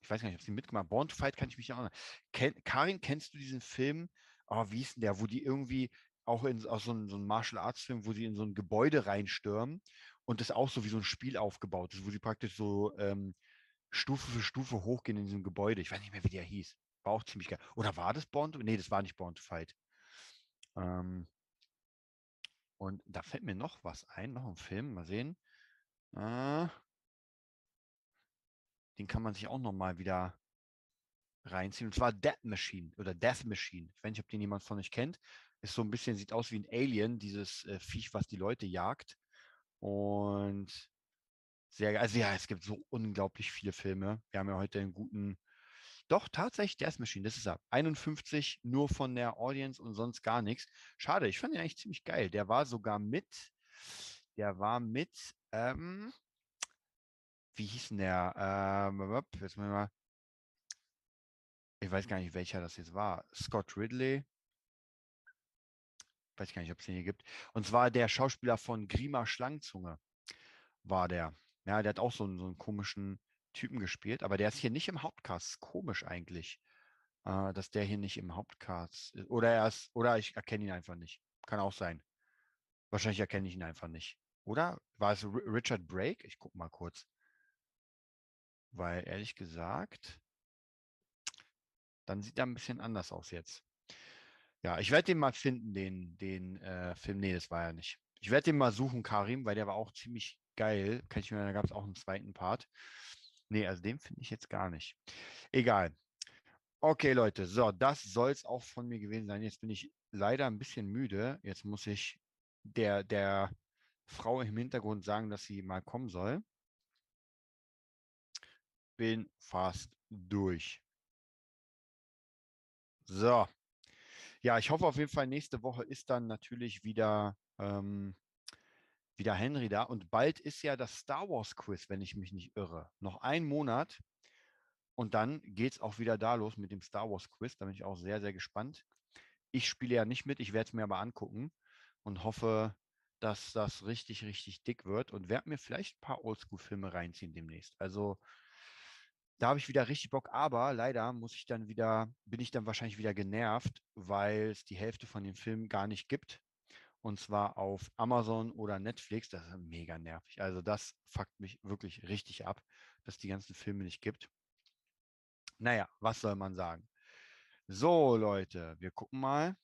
ich weiß gar nicht, ob sie mitgemacht Born to Fight kann ich mich auch noch. Ken, Karin, kennst du diesen Film? Oh, wie ist denn der, wo die irgendwie auch in aus so einem, so Martial Arts Film, wo sie in so ein Gebäude reinstürmen und das auch so wie so ein Spiel aufgebaut ist, wo sie praktisch so ähm, Stufe für Stufe hochgehen in diesem Gebäude. Ich weiß nicht mehr, wie der hieß. War auch ziemlich geil. Oder war das Born to Nee, das war nicht Born to Fight. Ähm, und da fällt mir noch was ein, noch ein Film, mal sehen. Äh, den kann man sich auch nochmal wieder reinziehen. Und zwar Death Machine oder Death Machine. Ich weiß nicht, ob den jemand von euch kennt. Ist so ein bisschen, sieht aus wie ein Alien, dieses äh, Viech, was die Leute jagt. Und sehr, also ja, es gibt so unglaublich viele Filme. Wir haben ja heute einen guten, doch tatsächlich Death Machine, das ist er. 51 nur von der Audience und sonst gar nichts. Schade, ich fand den eigentlich ziemlich geil. Der war sogar mit, der war mit, ähm, wie hieß denn der? Ähm, jetzt mal, ich weiß gar nicht, welcher das jetzt war. Scott Ridley. Ich weiß gar nicht, ob es den hier gibt. Und zwar der Schauspieler von Grima Schlangenzunge war der. Ja, der hat auch so einen, so einen komischen Typen gespielt, aber der ist hier nicht im Hauptcast. Komisch eigentlich, äh, dass der hier nicht im Hauptcast ist. Oder er ist, oder ich erkenne ihn einfach nicht. Kann auch sein. Wahrscheinlich erkenne ich ihn einfach nicht. Oder? War es Richard Brake? Ich gucke mal kurz. Weil ehrlich gesagt, dann sieht er ein bisschen anders aus jetzt. Ja, ich werde den mal finden, den, den äh, Film. Nee, das war ja nicht. Ich werde den mal suchen, Karim, weil der war auch ziemlich geil. Kann ich mir, da gab es auch einen zweiten Part. Nee, also den finde ich jetzt gar nicht. Egal. Okay, Leute, so, das soll es auch von mir gewesen sein. Jetzt bin ich leider ein bisschen müde. Jetzt muss ich der, der Frau im Hintergrund sagen, dass sie mal kommen soll bin fast durch. So. Ja, ich hoffe auf jeden Fall, nächste Woche ist dann natürlich wieder, ähm, wieder Henry da. Und bald ist ja das Star Wars Quiz, wenn ich mich nicht irre. Noch ein Monat. Und dann geht es auch wieder da los mit dem Star Wars Quiz. Da bin ich auch sehr, sehr gespannt. Ich spiele ja nicht mit, ich werde es mir aber angucken und hoffe, dass das richtig, richtig dick wird und werde mir vielleicht ein paar Oldschool-Filme reinziehen demnächst. Also da habe ich wieder richtig Bock, aber leider muss ich dann wieder, bin ich dann wahrscheinlich wieder genervt, weil es die Hälfte von den Filmen gar nicht gibt. Und zwar auf Amazon oder Netflix. Das ist mega nervig. Also das fuckt mich wirklich richtig ab, dass die ganzen Filme nicht gibt. Naja, was soll man sagen? So, Leute, wir gucken mal.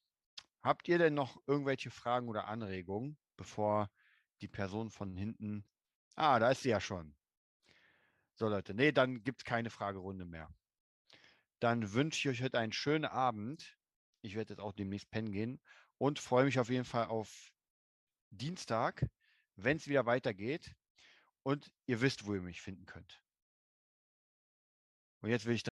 Habt ihr denn noch irgendwelche Fragen oder Anregungen, bevor die Person von hinten. Ah, da ist sie ja schon. So, Leute, nee, dann gibt es keine Fragerunde mehr. Dann wünsche ich euch heute einen schönen Abend. Ich werde jetzt auch demnächst pennen gehen und freue mich auf jeden Fall auf Dienstag, wenn es wieder weitergeht. Und ihr wisst, wo ihr mich finden könnt. Und jetzt will ich